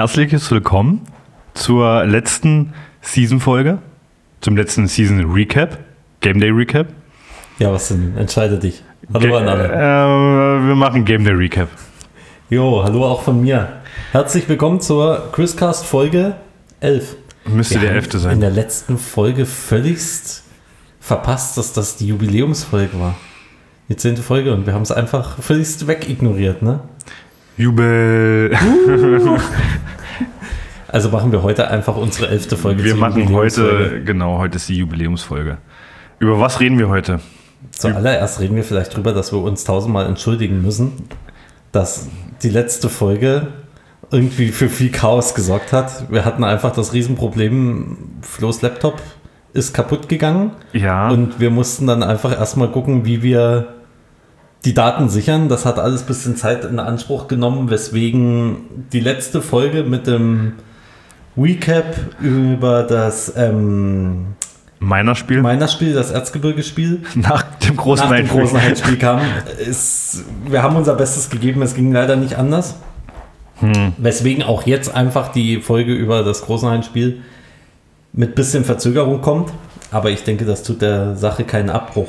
herzliches Willkommen zur letzten Season-Folge, zum letzten Season-Recap, Game Day Recap. Ja, was denn? Entscheide dich. Hallo Ge an alle. Äh, wir machen Game Day Recap. Jo, hallo auch von mir. Herzlich willkommen zur Chriscast Folge 11. Müsste Wir der haben elfte In sein. der letzten Folge völligst verpasst, dass das die Jubiläumsfolge war. Die zehnte Folge und wir haben es einfach völligst wegignoriert, ne? Jubel. Also machen wir heute einfach unsere elfte Folge. Wir machen heute, genau, heute ist die Jubiläumsfolge. Über was reden wir heute? Zuallererst reden wir vielleicht drüber, dass wir uns tausendmal entschuldigen müssen, dass die letzte Folge irgendwie für viel Chaos gesorgt hat. Wir hatten einfach das Riesenproblem, Flo's Laptop ist kaputt gegangen Ja, und wir mussten dann einfach erstmal gucken, wie wir die Daten sichern. Das hat alles ein bisschen Zeit in Anspruch genommen, weswegen die letzte Folge mit dem Recap über das ähm, meiner Spiel meiner Spiel, das Erzgebirge-Spiel, nach dem großen nach dem großen Heimspiel kam. Ist, wir haben unser Bestes gegeben, es ging leider nicht anders. Hm. Weswegen auch jetzt einfach die Folge über das große Heimspiel mit bisschen Verzögerung kommt. Aber ich denke, das tut der Sache keinen Abbruch.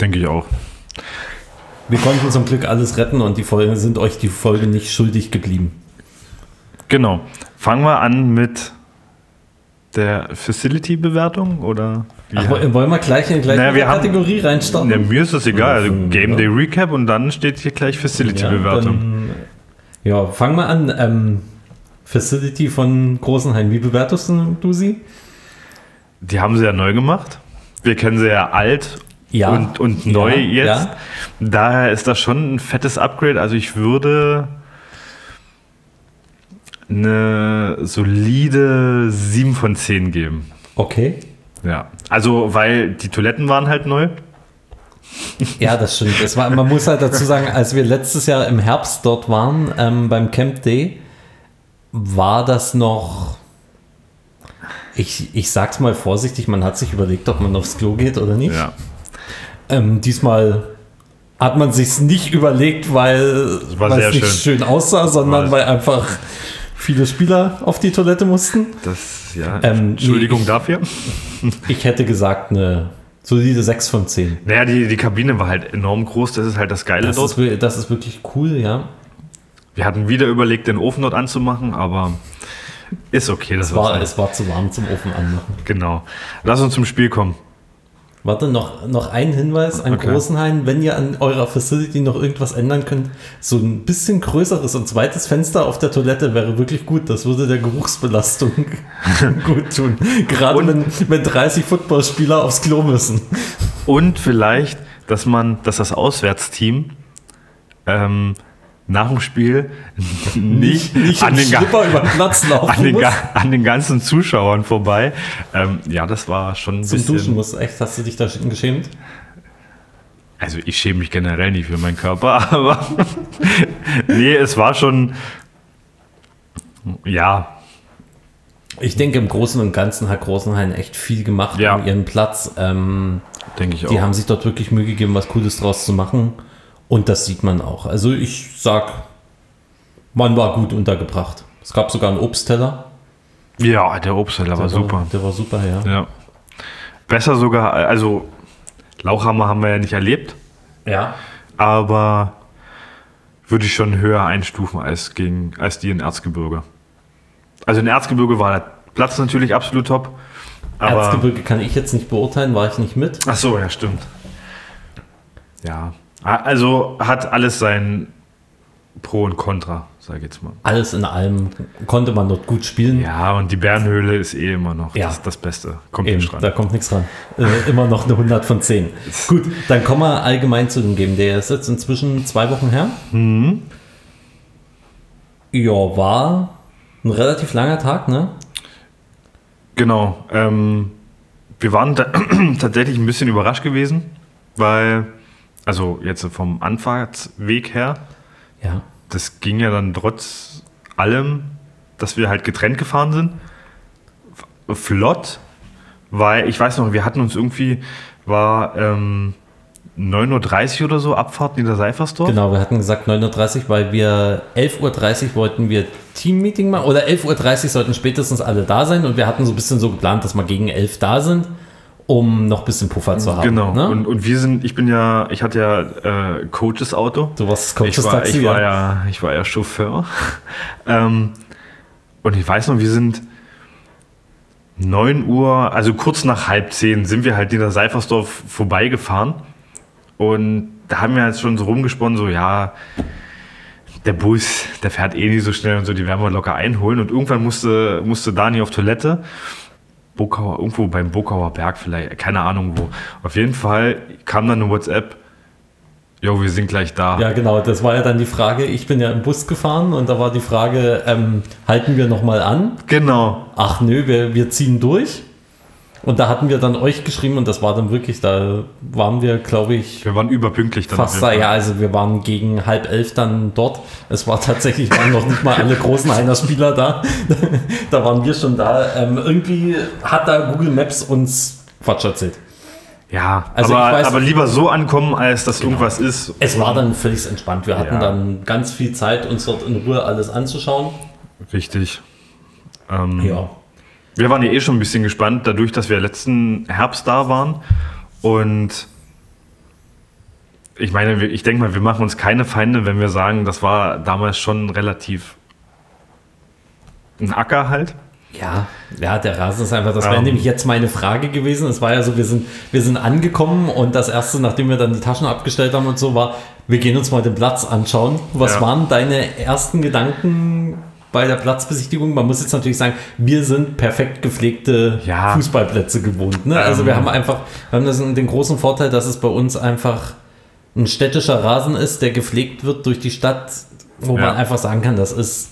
Denke ich auch. Wir konnten zum Glück alles retten und die Folge sind euch die Folge nicht schuldig geblieben. Genau. Fangen wir an mit der Facility-Bewertung oder? Ach, wollen wir gleich in die gleiche Naja, wir haben- Kategorie reinstarten? Ja, mir ist das egal. Also Ja, Game ja. Day Recap und dann steht hier gleich Facility-Bewertung. dann, Ja, fangen wir an. Ähm, Facility von Großenhain. Wie bewertest du sie? Die haben sie ja neu gemacht. Wir kennen sie ja alt Ja. und, und Ja, neu jetzt. ja. Daher ist das schon ein fettes Upgrade. Also ich würde eine solide 7 von 10 geben. Okay. Ja. Also, weil die Toiletten waren halt neu. Ja, das stimmt. Es war, man muss halt dazu sagen, als wir letztes Jahr im Herbst dort waren, ähm, beim Camp Day, war das noch. Ich, ich sag's mal vorsichtig, man hat sich überlegt, ob man aufs Klo geht oder nicht. Ja. Ähm, diesmal hat man sich's nicht überlegt, weil, es nicht schön aussah, sondern weil einfach viele Spieler auf die Toilette mussten. Das, ja. Ähm, Entschuldigung nee, ich- dafür. Ich hätte gesagt, eine solide 6 von 10. Naja, die, die Kabine war halt enorm groß. Das ist halt das Geile Das dort. ist, das ist wirklich cool, ja. Wir hatten wieder überlegt, den Ofen dort anzumachen, aber ist okay. Das Es war, es war zu warm zum Ofen anmachen. Genau. Lass uns zum Spiel kommen. Warte, noch, noch ein Hinweis an Okay. Großenhain. Wenn ihr an eurer Facility noch irgendwas ändern könnt, so ein bisschen größeres und zweites Fenster auf der Toilette wäre wirklich gut. Das würde der Geruchsbelastung gut tun. Gerade Und- wenn, wenn 30 Footballspieler aufs Klo müssen. Und vielleicht, dass man, dass das Auswärtsteam ähm, nach dem Spiel nicht, Nicht an, den, an, den an den ganzen Zuschauern vorbei. Ähm, ja, das war schon ein Zum bisschen. Duschen muss. Echt, hast du dich da geschämt? Also ich schäme mich generell nicht für meinen Körper, aber nee, es war schon. Ja, Ich denke, im Großen und Ganzen hat Großenhain echt viel gemacht Ja. um ihren Platz. Ähm, denke ich Die auch. haben sich dort wirklich Mühe gegeben, was Cooles draus zu machen. Und das sieht man auch. Also ich sag, man war gut untergebracht. Es gab sogar einen Obstteller. ja, der Obstteller war Der super. Der war super, ja. Ja. Besser sogar, also Lauchhammer haben wir ja nicht erlebt, Ja. aber würde ich schon höher einstufen als, gegen, als die in Erzgebirge. Also in Erzgebirge war der Platz natürlich absolut top. Erzgebirge kann ich jetzt nicht beurteilen, war ich nicht mit. Ach so, ja, stimmt. Ja, also hat alles sein Pro und Contra, sag ich jetzt mal. Alles in allem konnte man dort gut spielen. Ja, und die Bärenhöhle ist eh immer noch Ja. das, das Beste. Kommt Eben, nicht da kommt nichts dran. Äh, immer noch eine 100 von 10. Gut, dann kommen wir allgemein zu dem Game. Der ist jetzt inzwischen zwei Wochen her. Mhm. Ja, war ein relativ langer Tag, ne? Genau. Ähm, wir waren da tatsächlich ein bisschen überrascht gewesen, weil, also jetzt vom Anfahrtsweg her, Ja. das ging ja dann trotz allem, dass wir halt getrennt gefahren sind, flott, weil ich weiß noch, wir hatten uns irgendwie, war ähm, 9.30 Uhr oder so Abfahrt Niederseifersdorf. Genau, wir hatten gesagt 9.30 Uhr, weil wir 11.30 Uhr wollten wir Teammeeting machen. Oder 11.30 Uhr sollten spätestens alle da sein. Und wir hatten so ein bisschen so geplant, dass wir gegen 11 da sind, um noch ein bisschen Puffer zu haben. Genau. Ne? Und, und wir sind, ich bin ja, ich hatte ja äh, Coaches Auto. du warst Ich Coaches war, Taxi, ich, war ja. ja, ich war ja Chauffeur. ähm, und ich weiß noch, wir sind 9 Uhr, also kurz nach halb zehn, sind wir halt in der Seifersdorf vorbeigefahren. Und da haben wir jetzt schon so rumgesponnen, so ja, der Bus, der fährt eh nicht so schnell und so, die werden wir locker einholen. Und irgendwann musste, musste Dani auf Toilette. Bokauer, irgendwo beim Bokauer Berg vielleicht, keine Ahnung wo. Auf jeden Fall kam dann eine WhatsApp, jo, wir sind gleich da. Ja, genau, das war ja dann die Frage. Ich bin ja im Bus gefahren und da war die Frage, ähm, halten wir nochmal an? Genau. Ach nö, wir, wir ziehen durch. Und da hatten wir dann euch geschrieben und das war dann wirklich, da waren wir, glaube ich, Wir waren überpünktlich dann. fast da. Ja, also wir waren gegen halb elf dann dort. Es war tatsächlich, waren noch nicht mal alle großen Heiner-Spieler da. da waren wir schon da. Ähm, irgendwie hat da Google Maps uns Quatsch erzählt. Ja, Also aber, weiß- aber lieber so ankommen, als dass irgendwas ist. Es war dann völlig entspannt. Wir hatten Ja. dann ganz viel Zeit, uns dort in Ruhe alles anzuschauen. Richtig. Ähm, Ja. Wir waren ja eh schon ein bisschen gespannt, dadurch, dass wir letzten Herbst da waren. Und ich meine, ich denke mal, wir machen uns keine Feinde, wenn wir sagen, das war damals schon relativ ein Acker halt. Ja, ja, der Rasen ist einfach, das wäre Ähm. nämlich jetzt meine Frage gewesen. Es war ja so, wir sind, wir sind angekommen und das erste, nachdem wir dann die Taschen abgestellt haben und so, war, wir gehen uns mal den Platz anschauen. Was Ja. waren deine ersten Gedanken bei der Platzbesichtigung? Man muss jetzt natürlich sagen, wir sind perfekt gepflegte Ja. Fußballplätze gewohnt. Ne? Also Ähm. wir haben einfach, wir haben das, den großen Vorteil, dass es bei uns einfach ein städtischer Rasen ist, der gepflegt wird durch die Stadt, wo Ja. man einfach sagen kann, das ist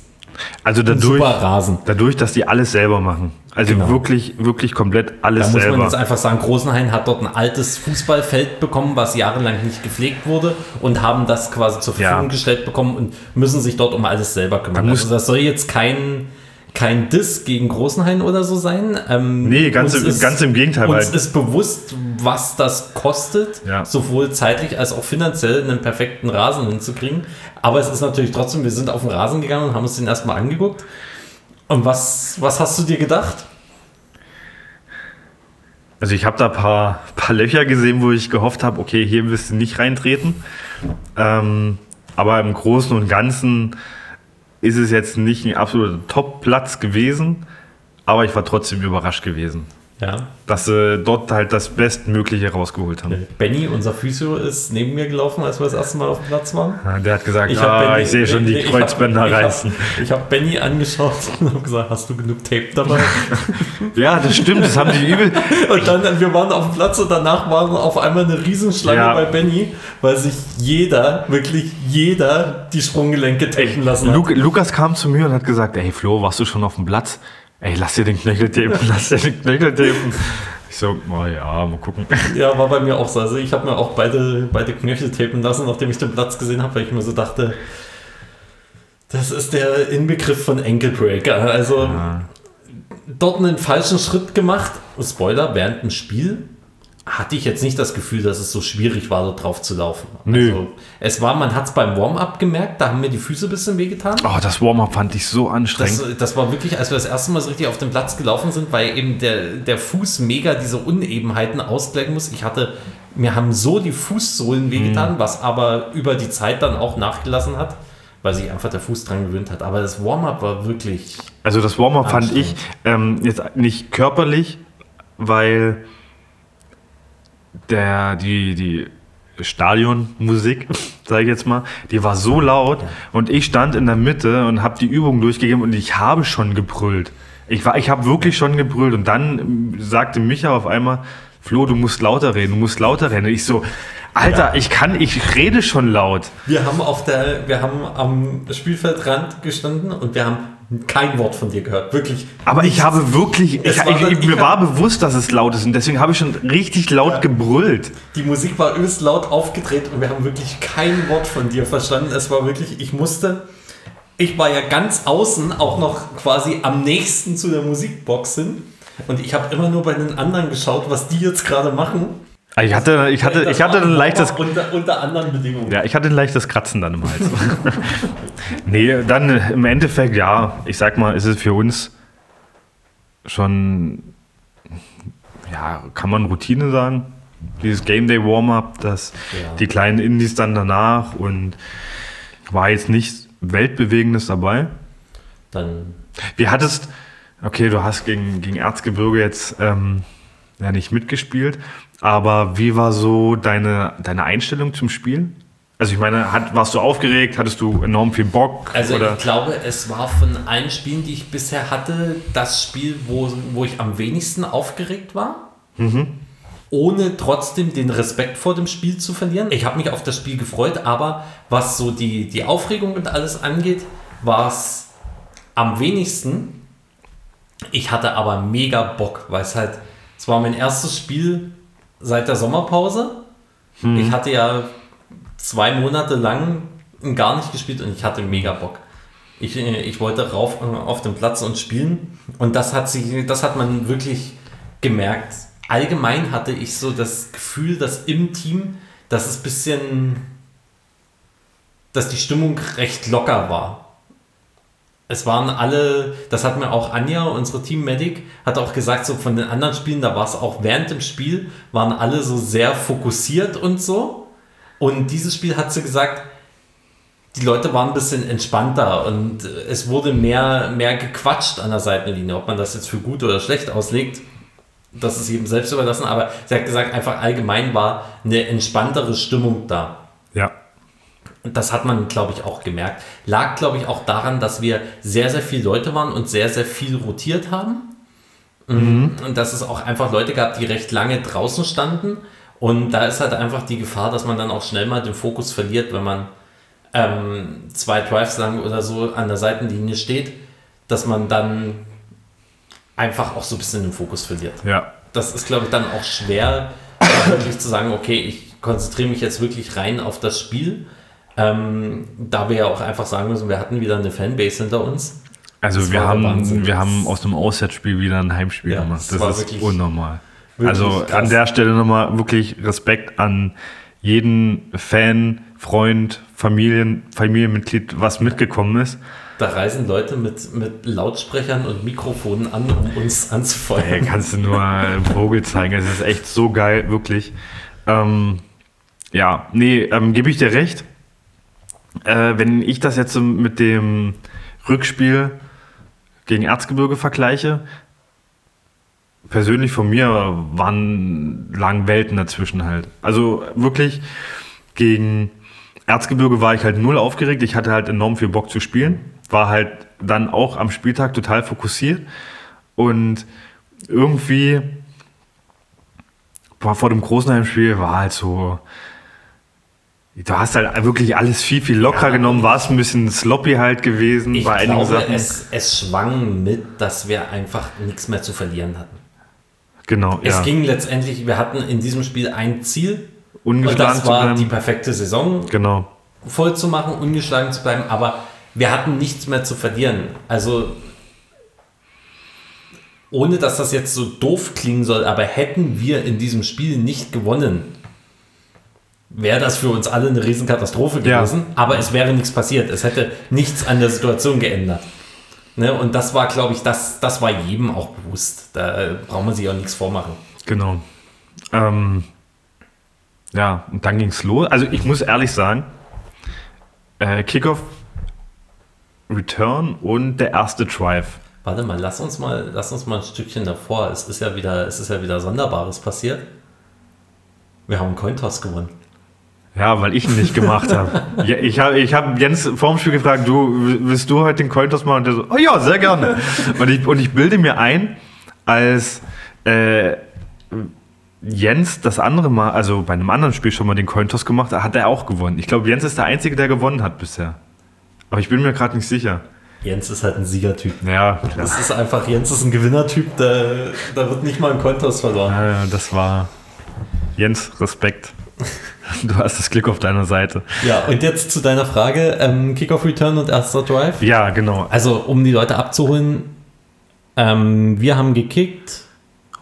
Also dadurch, super Rasen. dadurch, dass die alles selber machen. Also Genau. wirklich, wirklich komplett Da alles muss man selber. jetzt einfach sagen, Großenhain hat dort ein altes Fußballfeld bekommen, was jahrelang nicht gepflegt wurde und haben das quasi zur Verfügung Ja. gestellt bekommen und müssen sich dort um alles selber kümmern. muss- also das soll jetzt kein, kein Diss gegen Großenhain oder so sein. Ähm, Nee, ganz im- ganz im Gegenteil, Uns ist bewusst, was das kostet, Ja. sowohl zeitlich als auch finanziell einen perfekten Rasen hinzukriegen. Aber es ist natürlich trotzdem, wir sind auf den Rasen gegangen und haben uns den erstmal angeguckt. Und was, was hast du dir gedacht? Also ich habe da ein paar, paar Löcher gesehen, wo ich gehofft habe, okay, hier wirst du nicht reintreten. Ähm, aber im Großen und Ganzen ist es jetzt nicht ein absoluter Top-Platz gewesen, aber ich war trotzdem überrascht gewesen, Ja. dass sie dort halt das Bestmögliche rausgeholt haben. Benny, unser Physio, ist neben mir gelaufen, als wir das erste Mal auf dem Platz waren. Ja, Der hat gesagt, hab ah, Benny- ich sehe schon die ich hab- Kreuzbänder ich hab- reißen. Ich habe Benny angeschaut und habe gesagt, hast du genug Tape dabei? Ja, das stimmt, das haben die übel. Und dann, wir waren auf dem Platz und danach war auf einmal eine Riesenschlange Ja. bei Benny, weil sich jeder, wirklich jeder, die Sprunggelenke tapen lassen hat. Lu Lukas kam zu mir und hat gesagt, ey Flo, warst du schon auf dem Platz? Ey, lass dir den Knöchel tapen, lass dir den Knöchel tapen. Ich so, oh ja, mal gucken. Ja, war bei mir auch so. Also ich habe mir auch beide, beide Knöchel tapen lassen, nachdem ich den Platz gesehen habe, weil ich mir so dachte, das ist der Inbegriff von Ankle Breaker. Also Ja. dort einen falschen Schritt gemacht. Spoiler, während dem Spiel hatte ich jetzt nicht das Gefühl, dass es so schwierig war, dort drauf zu laufen. Nö. Also, es war, man hat es beim Warm-up gemerkt, da haben mir die Füße ein bisschen wehgetan. Oh, das Warm-up fand ich so anstrengend. Das, das war wirklich, als wir das erste Mal so richtig auf den Platz gelaufen sind, weil eben der, der Fuß mega diese Unebenheiten ausgleichen muss. Ich hatte, mir haben so die Fußsohlen wehgetan, was aber über die Zeit dann auch nachgelassen hat, weil sich einfach der Fuß dran gewöhnt hat. Aber das Warm-up war wirklich. also das Warm-up fand ich ähm, jetzt nicht körperlich, weil der, die, die Stadionmusik, sage ich jetzt mal, die war so laut und ich stand in der Mitte und habe die Übung durchgegeben und ich habe schon gebrüllt. Ich, war, ich habe wirklich schon gebrüllt und dann ähm, sagte Micha auf einmal, Flo, du musst lauter reden, du musst lauter reden. Und ich so, Alter, ich kann, ich rede schon laut. Wir haben auf der, wir haben am Spielfeldrand gestanden und wir haben kein Wort von dir gehört. Wirklich. Aber ich habe wirklich, ich, war ich, ich, mir war bewusst, dass es laut ist und deswegen habe ich schon richtig laut gebrüllt. Die Musik war übelst laut aufgedreht und wir haben wirklich kein Wort von dir verstanden. Es war wirklich, ich musste, ich war ja ganz außen, auch noch quasi am nächsten zu der Musikbox hin. Und ich habe immer nur bei den anderen geschaut, was die jetzt gerade machen. Ah, Ich hatte, ich hatte, ich hatte ein leichtes, Unter, unter anderen Bedingungen. ja, ich hatte ein leichtes Kratzen dann im Hals. nee, dann im Endeffekt, ja, ich sag mal, ist es für uns schon, ja, kann man Routine sagen? Dieses Game Day Warm-up, das, Ja. die kleinen Indies dann danach und war jetzt nichts Weltbewegendes dabei. Dann Wie hattest, okay, du hast gegen, gegen Erzgebirge jetzt ähm, ja nicht mitgespielt, aber wie war so deine, deine Einstellung zum Spiel? Also ich meine, hat, warst du aufgeregt, hattest du enorm viel Bock? Also oder? ich glaube, es war von allen Spielen, die ich bisher hatte, das Spiel, wo, wo ich am wenigsten aufgeregt war. Ohne trotzdem den Respekt vor dem Spiel zu verlieren. Ich habe mich auf das Spiel gefreut, aber was so die, die Aufregung und alles angeht, war es am wenigsten. Ich hatte aber mega Bock, weil es halt, es war mein erstes Spiel seit der Sommerpause. Ich hatte ja zwei Monate lang gar nicht gespielt und ich hatte mega Bock. Ich, äh, ich wollte rauf äh, auf den Platz und spielen und das hat sich, das hat man wirklich gemerkt. Allgemein hatte ich so das Gefühl, dass im Team, dass es ein bisschen, dass die Stimmung recht locker war. Es waren alle, das hat mir auch Anja, unsere Team-Medic, hat auch gesagt, so von den anderen Spielen, da war es auch während dem Spiel, waren alle so sehr fokussiert und so. Und dieses Spiel hat sie gesagt, die Leute waren ein bisschen entspannter und es wurde mehr, mehr gequatscht an der Seitenlinie. Ob man das jetzt für gut oder schlecht auslegt, das ist jedem selbst überlassen. Aber sie hat gesagt, einfach allgemein war eine entspanntere Stimmung da. ja, Und das hat man, glaube ich, auch gemerkt. Lag, glaube ich, auch daran, dass wir sehr, sehr viele Leute waren und sehr, sehr viel rotiert haben. Und dass es auch einfach Leute gab, die recht lange draußen standen. Und da ist halt einfach die Gefahr, dass man dann auch schnell mal den Fokus verliert, wenn man ähm, zwei Drives lang oder so an der Seitenlinie steht, dass man dann einfach auch so ein bisschen den Fokus verliert ja, das ist, glaube ich, dann auch schwer, da wirklich zu sagen, okay, ich konzentriere mich jetzt wirklich rein auf das Spiel. Ähm, da wir ja auch einfach sagen müssen, wir hatten wieder eine Fanbase hinter uns. also Das wir haben, wir haben aus einem Auswärtsspiel wieder ein Heimspiel Ja, gemacht. das Das war ist wirklich- unnormal. Also krass. an der Stelle nochmal wirklich Respekt an jeden Fan, Freund, Familien, Familienmitglied, was mitgekommen ist. Da reisen Leute mit, mit Lautsprechern und Mikrofonen an, um uns Ey, anzufeuern. kannst du nur einen Vogel zeigen. Es ist echt so geil, wirklich. Ähm, ja, nee, ähm, gebe ich dir recht. Äh, wenn ich das jetzt mit dem Rückspiel gegen Erzgebirge vergleiche, persönlich von mir waren lagen Welten dazwischen halt. Also wirklich gegen Erzgebirge war ich halt null aufgeregt. Ich hatte halt enorm viel Bock zu spielen. War halt dann auch am Spieltag total fokussiert. Und irgendwie war vor dem großen Heimspiel war halt so. Du hast halt wirklich alles viel, viel locker Ja. genommen, warst ein bisschen sloppy halt gewesen Ich bei einigen glaube, Sachen. es, es schwang mit, dass wir einfach nichts mehr zu verlieren hatten. genau, Es ja. ging letztendlich, wir hatten in diesem Spiel ein Ziel und Ungeschlagen das zu war die perfekte Saison. Genau. voll zu machen, ungeschlagen zu bleiben, aber wir hatten nichts mehr zu verlieren. Also ohne dass das jetzt so doof klingen soll, aber hätten wir in diesem Spiel nicht gewonnen, wäre das für uns alle eine Riesenkatastrophe Ja. gewesen. Aber es wäre nichts passiert. Es hätte nichts an der Situation geändert. Ne? Und das war, glaube ich, das, das war jedem auch bewusst. Da äh, braucht man sich auch nichts vormachen. Genau. Ähm, ja, und dann ging's los. Also ich muss ehrlich sagen, äh, Kickoff, Return und der erste Drive. Warte mal, lass uns mal, lass uns mal ein Stückchen davor. Es ist ja wieder, es ist ja wieder Sonderbares passiert. Wir haben einen Cointoss gewonnen. Ja, weil ich ihn nicht gemacht habe. Ja, ich habe ich hab Jens vorm Spiel gefragt, du, willst du heute den Cointoss machen? Und der so, oh ja, sehr gerne. Und ich, und ich bilde mir ein, als äh, Jens das andere Mal, also bei einem anderen Spiel schon mal den Cointoss gemacht hat, hat er auch gewonnen. Ich glaube, Jens ist der Einzige, der gewonnen hat bisher. Aber ich bin mir gerade nicht sicher. Jens ist halt ein Siegertyp. Ja, klar. Das ist einfach, Jens ist ein Gewinnertyp, da, da wird nicht mal ein Cointoss verloren. Ja, das war Jens, Respekt. Du hast das Glück auf deiner Seite. Ja, und jetzt zu deiner Frage, ähm, Kickoff Return und erster Drive. Ja, genau. Also, um die Leute abzuholen, ähm, wir haben gekickt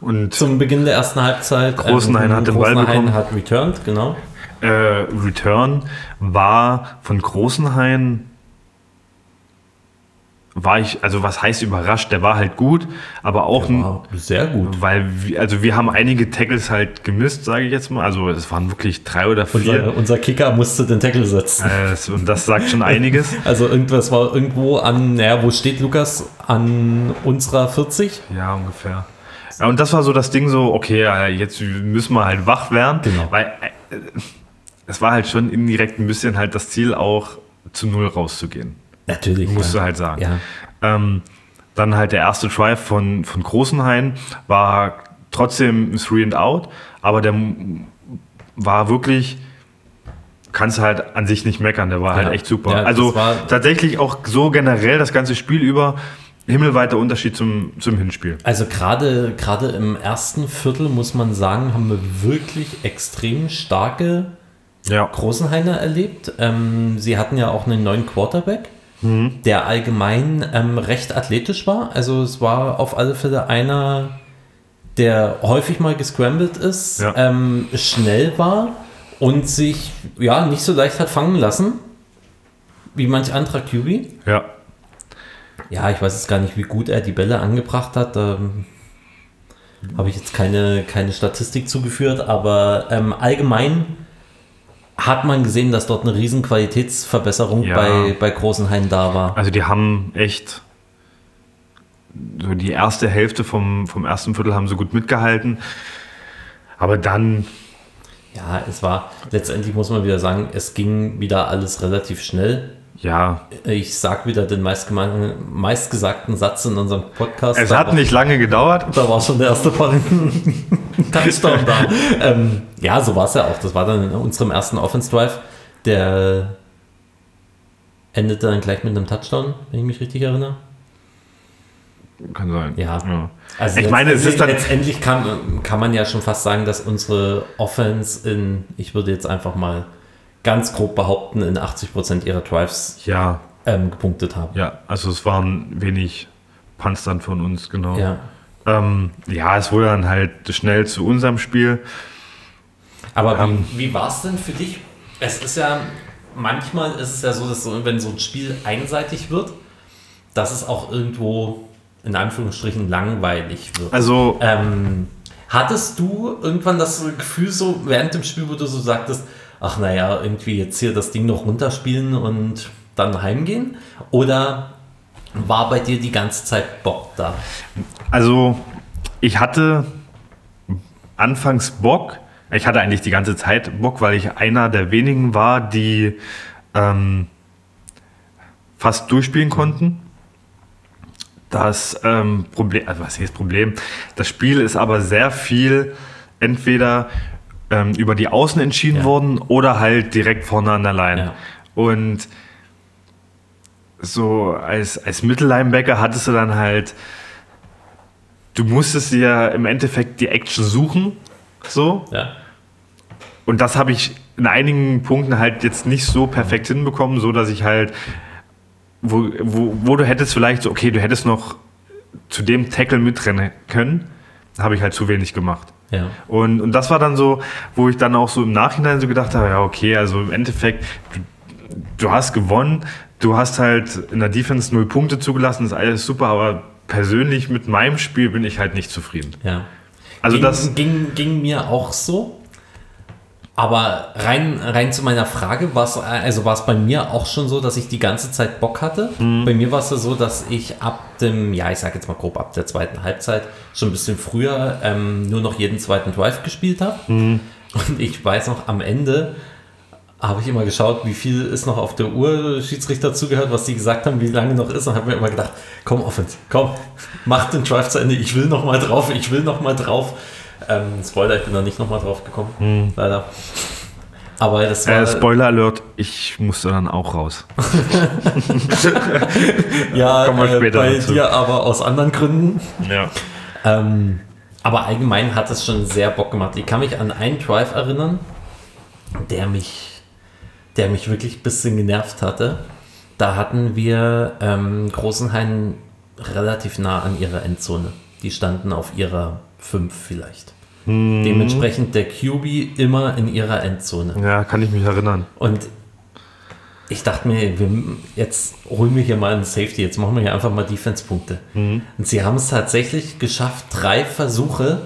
Und Zum Beginn der ersten Halbzeit. Großenhain hat den Ball bekommen. hat returned, genau. äh, Return war von Großenhain war ich, also was heißt überrascht, der war halt gut, aber auch sehr gut. weil wir, also wir haben einige Tackles halt gemisst, sage ich jetzt mal. Also es waren wirklich drei oder vier. Unser, unser Kicker musste den Tackle setzen. Äh, und das sagt schon einiges. Also irgendwas war irgendwo an, naja, wo steht Lukas? An unserer 40? Ja, ungefähr. Ja, und das war so das Ding so, okay, jetzt müssen wir halt wach werden. Genau. Weil äh, es war halt schon indirekt ein bisschen halt das Ziel, auch zu Null rauszugehen. Natürlich. Musst ja. du halt sagen. Ja. Ähm, dann halt der erste Drive von, von Großenhain war trotzdem ein Three and Out, aber der war wirklich, kannst du halt an sich nicht meckern, der war Ja. halt echt super. Ja, also tatsächlich auch so generell das ganze Spiel über himmelweiter Unterschied zum, zum Hinspiel. Also gerade gerade im ersten Viertel muss man sagen, haben wir wirklich extrem starke Ja. Großenhainer erlebt. Ähm, sie hatten ja auch einen neuen Quarterback, Mhm. der allgemein ähm, recht athletisch war. Also es war auf alle Fälle einer, der häufig mal gescrambled ist, Ja. ähm, schnell war und sich ja nicht so leicht hat fangen lassen wie manch anderer QB. Ja. Ja, ich weiß jetzt gar nicht, wie gut er die Bälle angebracht hat. Da habe ich jetzt keine, keine Statistik zugeführt, aber ähm, allgemein hat man gesehen, dass dort eine riesen Qualitätsverbesserung Ja. bei, bei Großenhain da war. Also die haben echt so die erste Hälfte vom, vom ersten Viertel haben sie gut mitgehalten. Aber dann, Ja, es war, letztendlich muss man wieder sagen, es ging wieder alles relativ schnell. Ja, Ich sag wieder den meistgesagten Satz in unserem Podcast. es hat war- nicht lange gedauert. Da war schon der erste. Touchdown da. Ähm, ja, so war es ja auch. Das war dann in unserem ersten Offense Drive. Der endete dann gleich mit einem Touchdown, wenn ich mich richtig erinnere. Kann sein. Ja. Also Ich meine, es ist dann- letztendlich kann, kann man ja schon fast sagen, dass unsere Offense in, ich würde jetzt einfach mal ganz grob behaupten, in 80% ihrer Drives Ja, ähm, gepunktet haben. ja, also es waren wenig Punts dann von uns, genau. Ja. Ähm, ja, es wurde dann halt schnell zu unserem Spiel. Aber Ähm, wie, wie war es denn für dich? Es ist ja, manchmal ist es ja so, dass so, wenn so ein Spiel einseitig wird, dass es auch irgendwo in Anführungsstrichen langweilig wird. Also, Ähm, hattest du irgendwann das Gefühl so während dem Spiel, wo du so sagtest, ach naja, irgendwie jetzt hier das Ding noch runterspielen und dann heimgehen? Oder war bei dir die ganze Zeit Bock da? also ich hatte anfangs Bock. Ich hatte eigentlich die ganze Zeit Bock, weil ich einer der wenigen war, die ähm, fast durchspielen konnten. Das ähm, Problem, also was heißt Problem? Das Spiel ist aber sehr viel entweder ähm, über die Außen entschieden Ja. worden oder halt direkt vorne an der Line. Ja. Und so als, als Mittellinebacker hattest du dann halt, du musstest dir im Endeffekt die Action suchen, so. Ja. Und das habe ich in einigen Punkten halt jetzt nicht so perfekt hinbekommen, so dass ich halt, wo, wo, wo du hättest vielleicht so, okay, du hättest noch zu dem Tackle mitrennen können, habe ich halt zu wenig gemacht. Ja. Und, und das war dann so, wo ich dann auch so im Nachhinein so gedacht habe, ja, okay, also im Endeffekt, du, du hast gewonnen, du hast halt in der Defense null Punkte zugelassen, ist alles super, aber persönlich mit meinem Spiel bin ich halt nicht zufrieden. Ja. Also ging, das- ging, ging mir auch so. Aber rein, rein zu meiner Frage, war es also war es bei mir auch schon so, dass ich die ganze Zeit Bock hatte. Mhm. Bei mir war es ja so, dass ich ab dem, ja, ich sage jetzt mal grob ab der zweiten Halbzeit schon ein bisschen früher ähm, nur noch jeden zweiten Drive gespielt habe. Mhm. Und ich weiß noch, am Ende habe ich immer geschaut, wie viel ist noch auf der Uhr, Schiedsrichter zugehört, was die gesagt haben, wie lange noch ist und habe mir immer gedacht, komm Offense, komm, mach den Drive zu Ende, ich will noch mal drauf, ich will noch mal drauf. Ähm, Spoiler, ich bin da nicht noch mal drauf gekommen, leider. Aber das war, Hm. Äh, Spoiler Alert, ich musste dann auch raus. ja, kommen wir äh, bei dazu. dir aber aus anderen Gründen. Ja. Ähm, aber allgemein hat es schon sehr Bock gemacht. Ich kann mich an einen Drive erinnern, der mich, der mich wirklich ein bisschen genervt hatte. Da hatten wir ähm, Großenhain relativ nah an ihrer Endzone. Die standen auf ihrer fünf vielleicht. Dementsprechend der QB immer in ihrer Endzone. Ja, kann ich mich erinnern. Und ich dachte mir, jetzt holen wir hier mal einen Safety, jetzt machen wir hier einfach mal Defense-Punkte. Und sie haben es tatsächlich geschafft, drei Versuche,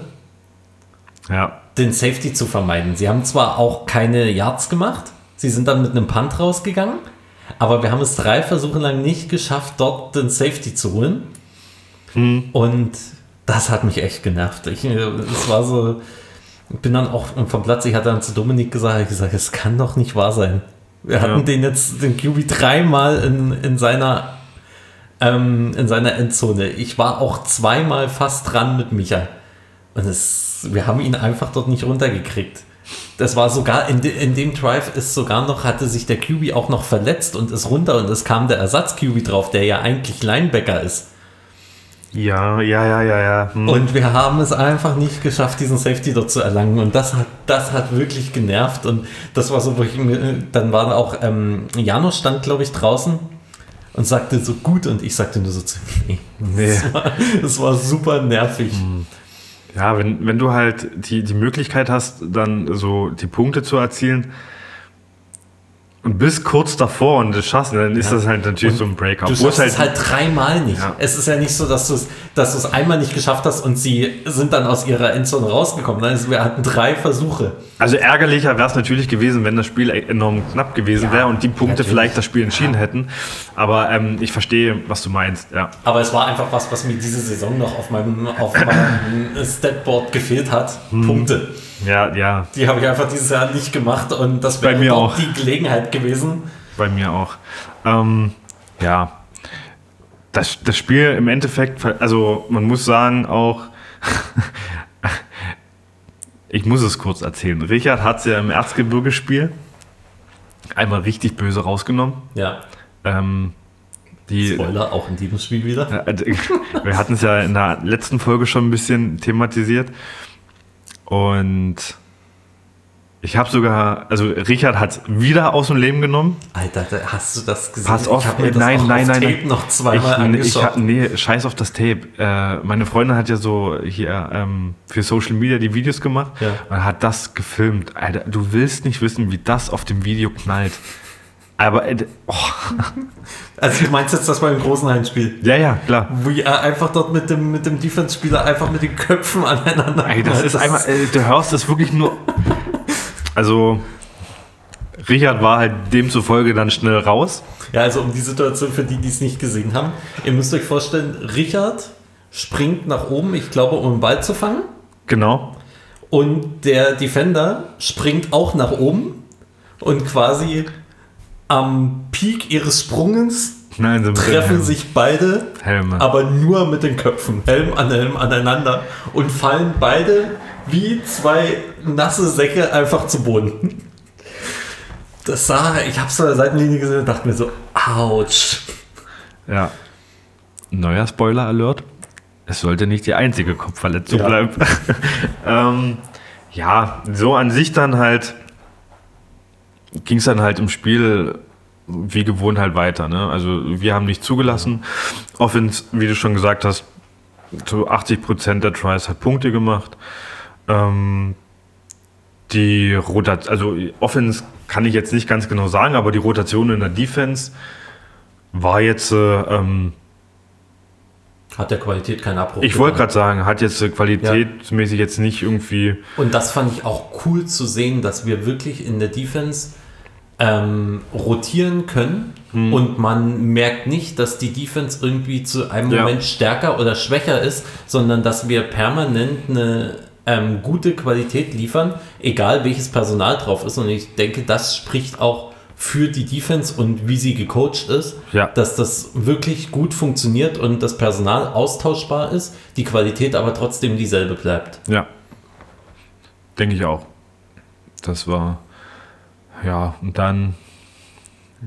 Ja. den Safety zu vermeiden. Sie haben zwar auch keine Yards gemacht, sie sind dann mit einem Punt rausgegangen, aber wir haben es drei Versuche lang nicht geschafft, dort den Safety zu holen. Und das hat mich echt genervt. Ich, äh, es war so, ich bin dann auch vom Platz, ich hatte dann zu Dominik gesagt, ich gesagt, es kann doch nicht wahr sein. Wir hatten Ja. den jetzt, den QB dreimal in, in seiner ähm, in seiner Endzone. Ich war auch zweimal fast dran mit Micha. Und es, wir haben ihn einfach dort nicht runtergekriegt. Das war sogar, in, de, in dem Drive ist sogar noch, hatte sich der QB auch noch verletzt und ist runter und es kam der Ersatz-QB drauf, der ja eigentlich Linebacker ist. Ja, ja, ja, ja, ja. Hm. Und wir haben es einfach nicht geschafft, diesen Safety dort zu erlangen. Und das hat, das hat wirklich genervt. Und das war so, wo ich mir, dann war auch, ähm, Janusz stand, glaube ich, draußen und sagte so gut. Und ich sagte nur so zu nee. Nee. Das, war, das war super nervig. Ja, wenn, wenn du halt die, die Möglichkeit hast, dann so die Punkte zu erzielen und bis kurz davor und das schaffst, dann ist Ja. das halt natürlich Und so ein Breakout. Du schaffst es halt dreimal nicht. Ja. Es ist ja nicht so, dass du es dass du es einmal nicht geschafft hast und sie sind dann aus ihrer Endzone rausgekommen. Nein, wir hatten drei Versuche. Also ärgerlicher wäre es natürlich gewesen, wenn das Spiel enorm knapp gewesen Ja, wäre und die Punkte natürlich. vielleicht das Spiel entschieden hätten. Aber ähm, ich verstehe, was du meinst. Ja. Aber es war einfach was, was mir diese Saison noch auf meinem, auf meinem Statboard gefehlt hat. Hm. Punkte. Ja, ja, Die habe ich einfach dieses Jahr nicht gemacht und das Bei wäre mir auch. die Gelegenheit gewesen. bei mir auch. Ähm, ja, das, das Spiel im Endeffekt, also man muss sagen auch, ich muss es kurz erzählen. Richard hat es ja im Erzgebirgespiel einmal richtig böse rausgenommen. Ja, Ähm, die, Spoiler, auch in diesem Spiel wieder. Also, Wir hatten es ja in der letzten Folge schon ein bisschen thematisiert. Und ich habe sogar, also Richard hat es wieder aus dem Leben genommen. Alter, hast du das gesehen? Pass auf, ich mir das nein, nein, nein, Tape nein. noch zweimal ich, ich, angeschaut. hab- nee, scheiß auf das Tape. Äh, meine Freundin hat ja so hier ähm, für Social Media die Videos gemacht Ja. und hat das gefilmt. Alter, du willst nicht wissen, wie das auf dem Video knallt. Aber, oh, also du meinst jetzt das beim großen Heimspiel? ja, ja, klar. Wie er einfach dort mit dem, mit dem Defense-Spieler einfach mit den Köpfen aneinander Ey, das ist einmal, äh, du hörst das wirklich nur. Also, Richard war halt demzufolge dann schnell raus. Ja, also um die Situation für die, die es nicht gesehen haben. Ihr müsst euch vorstellen, Richard springt nach oben, ich glaube, um den Ball zu fangen. Genau. Und der Defender springt auch nach oben und quasi am Peak ihres Sprungens Nein, sind treffen sich beide, Helme. aber nur mit den Köpfen, Helm an Helm aneinander und fallen beide wie zwei nasse Säcke einfach zu Boden. Das sah, ich hab's von der Seitenlinie gesehen und dachte mir so, ouch. Ja. Neuer Spoiler-Alert. Es sollte nicht die einzige Kopfverletzung Ja. bleiben. ähm, ja, so an sich dann halt ging es dann halt im Spiel wie gewohnt halt weiter. Ne? Also wir haben nicht zugelassen. Offense, wie du schon gesagt hast, zu 80 Prozent der Tries hat Punkte gemacht. Ähm, die Rotation, also Offense kann ich jetzt nicht ganz genau sagen, aber die Rotation in der Defense war jetzt, äh, ähm, Hat der Qualität keinen Abbruch. ich wollte gerade sagen, hat jetzt äh, qualitätsmäßig jetzt nicht irgendwie. Und das fand ich auch cool zu sehen, dass wir wirklich in der Defense ähm, rotieren können und man merkt nicht, dass die Defense irgendwie zu einem Ja. Moment stärker oder schwächer ist, sondern dass wir permanent eine ähm, gute Qualität liefern, egal welches Personal drauf ist. Und ich denke, das spricht auch für die Defense und wie sie gecoacht ist, Ja. dass das wirklich gut funktioniert und das Personal austauschbar ist, die Qualität aber trotzdem dieselbe bleibt. Ja. Denke ich auch. Das war. Ja, und dann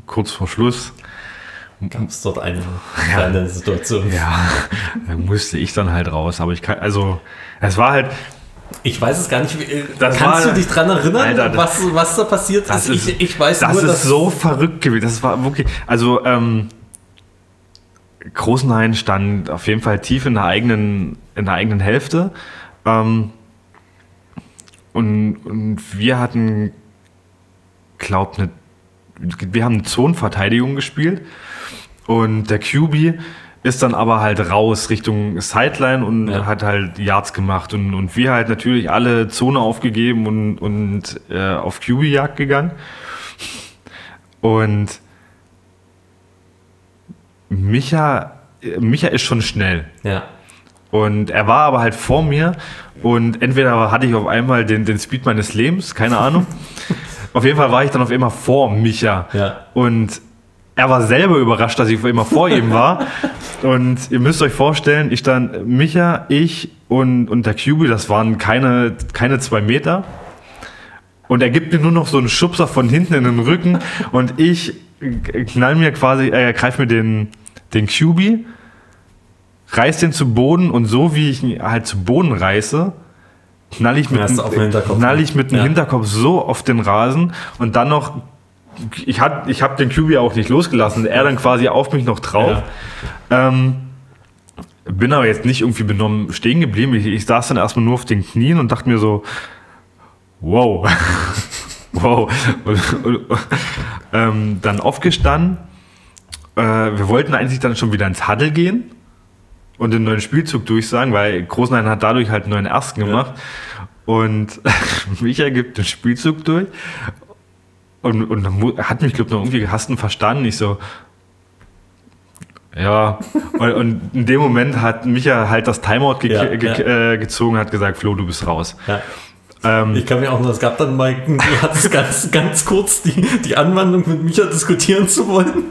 kurz vor Schluss. Gab es dort eine kleine Situation? Ja, da musste ich dann halt raus. Aber ich kann, also, es war halt. Ich weiß es gar nicht. wie- äh, Kannst war- du dich dran erinnern, Alter, was, was da passiert ist? ist- Ich, ich weiß Das nur, ist dass so verrückt gewesen. Das war wirklich. Also, ähm, Großenhain stand auf jeden Fall tief in der eigenen, in der eigenen Hälfte. Ähm, und, und wir hatten, glaubt, eine, wir haben eine Zonenverteidigung gespielt und der QB ist dann aber halt raus Richtung Sideline und Ja. hat halt Yards gemacht und, und wir halt natürlich alle Zone aufgegeben und, und äh, auf QB-Jagd gegangen. Und Micha, Micha ist schon schnell. Ja. Und er war aber halt vor mir und entweder hatte ich auf einmal den, den Speed meines Lebens, keine Ahnung. auf jeden Fall war ich dann auf einmal vor Micha. Ja. Und er war selber überrascht, dass ich auf einmal vor ihm war. Und ihr müsst euch vorstellen, ich stand Micha, ich und, und der QB, das waren keine, keine zwei Meter. Und er gibt mir nur noch so einen Schubser von hinten in den Rücken und ich knall mir quasi, äh, greif mir den, den QB, reiß den zu Boden und so wie ich ihn halt zu Boden reiße, knall ich mit, den Hinterkopf. knall ich mit dem Ja. Hinterkopf so auf den Rasen und dann noch, ich, hat, ich habe den QB auch nicht losgelassen, er dann quasi auf mich noch drauf. Ähm, bin aber jetzt nicht irgendwie benommen stehen geblieben. Ich, ich saß dann erstmal nur auf den Knien und dachte mir so, wow. wow. Und, und, ähm, dann aufgestanden. Äh, wir wollten eigentlich dann schon wieder ins Huddle gehen und den neuen Spielzug durchsagen, weil Großenhain hat dadurch halt einen neuen Ersten gemacht. Und Michael gibt den Spielzug durch und, und hat mich, glaube ich, noch irgendwie gehasst und verstanden. Ich so, ja. Und, und in dem Moment hat Micha halt das Timeout ge Ja, ge Äh, gezogen hat gesagt, Flo, du bist raus. ja. Ähm, Ich kann mir auch noch, es gab dann mal, du hattest ganz, ganz kurz die, die Anwandlung mit Micha diskutieren zu wollen,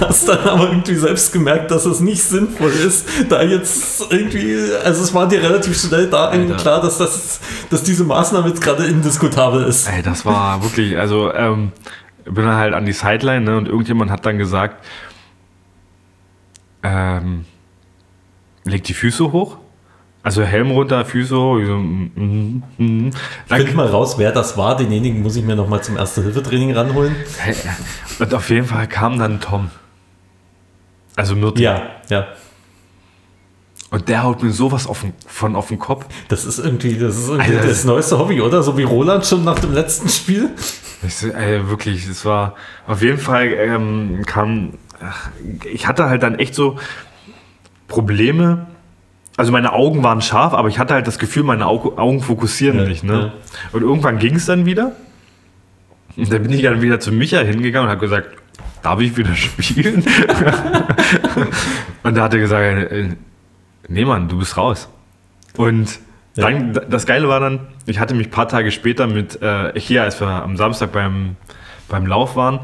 hast dann aber irgendwie selbst gemerkt, dass es nicht sinnvoll ist, da jetzt irgendwie, also es war dir relativ schnell da klar, dass, das, dass diese Maßnahme jetzt gerade indiskutabel ist. Ey, das war wirklich, also ähm, ich bin dann halt an die Sideline ne, und irgendjemand hat dann gesagt, ähm, leg die Füße hoch. Also Helm runter, Füße so, mm, mm, mm. Find mal raus, wer das war. Denjenigen muss ich mir nochmal zum Erste-Hilfe-Training ranholen. und auf jeden Fall kam dann Tom. Also Myrtle. Ja, ja. Und der haut mir sowas auf den, von auf den Kopf. Das ist irgendwie, das ist irgendwie Alter, das neueste Hobby, oder? So wie Roland schon nach dem letzten Spiel. Ich, so, ey, wirklich, es war auf jeden Fall ähm, kam. Ach, ich hatte halt dann echt so Probleme. Also meine Augen waren scharf, aber ich hatte halt das Gefühl, meine Au Augen fokussieren Ja, nicht. Ne? ja. Und irgendwann ging es dann wieder. Und dann bin ich dann wieder zu Micha hingegangen und habe gesagt, darf ich wieder spielen? und da hat er gesagt, äh, nee Mann, du bist raus. Und Ja. dann, das Geile war dann, ich hatte mich ein paar Tage später mit, äh, hier, als wir am Samstag beim, beim Lauf waren,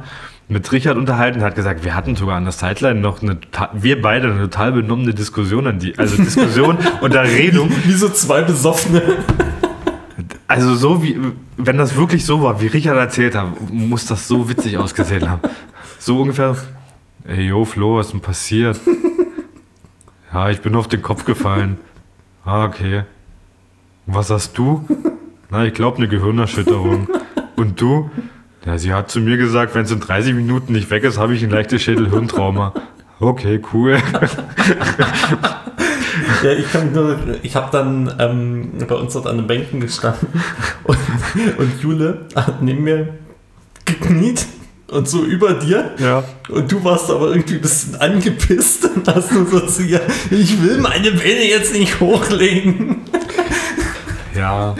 mit Richard unterhalten und hat gesagt, wir hatten sogar an der Sideline noch eine, wir beide eine total benommene Diskussion an die, also Diskussion unter Redung. Wie so zwei Besoffene. Also so wie, wenn das wirklich so war, wie Richard erzählt hat, muss das so witzig ausgesehen haben. So ungefähr, ey, yo, Flo, was ist denn passiert? Ja, ich bin auf den Kopf gefallen. Ah, okay. Und was hast du? Na, ich glaube eine Gehirnerschütterung. Und du? Ja, sie hat zu mir gesagt, wenn es in 30 Minuten nicht weg ist, habe ich ein leichtes Schädel-Hirntrauma. Okay, cool. Ja, ich kann nur, ich habe dann ähm, bei uns dort an den Bänken gestanden und, und Jule hat neben mir gekniet und so über dir. Ja. Und du warst aber irgendwie ein bisschen angepisst und hast nur so zu ihr, ich will meine Beine jetzt nicht hochlegen. Ja.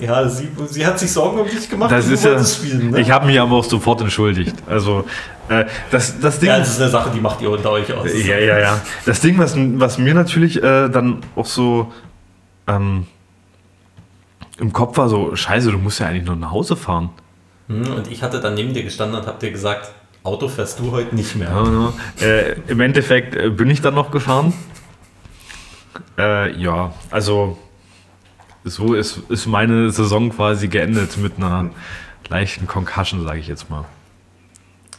Ja, sie, sie hat sich Sorgen um dich gemacht. Das ist ja. spielen, ne? Ich habe mich aber auch sofort entschuldigt. Also, äh, das, das Ding. ja, das ist eine Sache, die macht ihr unter euch aus. Ja, ja, ja. Das Ding, was, was mir natürlich äh, dann auch so ähm, im Kopf war, so, scheiße, du musst ja eigentlich nur nach Hause fahren. Hm, Und ich hatte dann neben dir gestanden und hab dir gesagt, Auto fährst du heute nicht mehr. Ja, ja. Äh, Im Endeffekt äh, bin ich dann noch gefahren. Äh, ja, also so ist, ist meine Saison quasi geendet mit einer leichten Concussion, sage ich jetzt mal.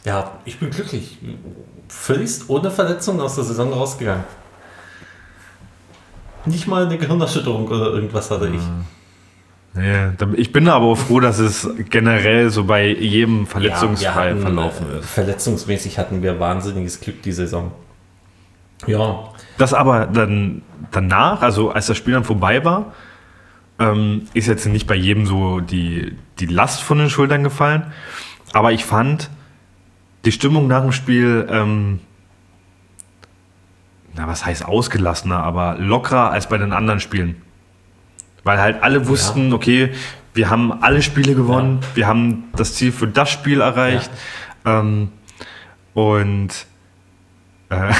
Ja, ich bin glücklich. Völlig ohne Verletzung aus der Saison rausgegangen. Nicht mal eine Gehirnerschütterung oder irgendwas hatte ich. Ja, da- ich bin aber froh, dass es generell so bei jedem wir verletzungsfrei hatten, verlaufen ist. Verletzungsmäßig hatten wir wahnsinniges Glück die Saison. Ja, Das aber dann danach, also als das Spiel dann vorbei war, ähm, ist jetzt nicht bei jedem so die, die Last von den Schultern gefallen. Aber ich fand die Stimmung nach dem Spiel, ähm, na, was heißt ausgelassener, aber lockerer als bei den anderen Spielen. Weil halt alle wussten, okay, wir haben alle Spiele gewonnen, wir haben das Ziel für das Spiel erreicht. Ähm, und äh,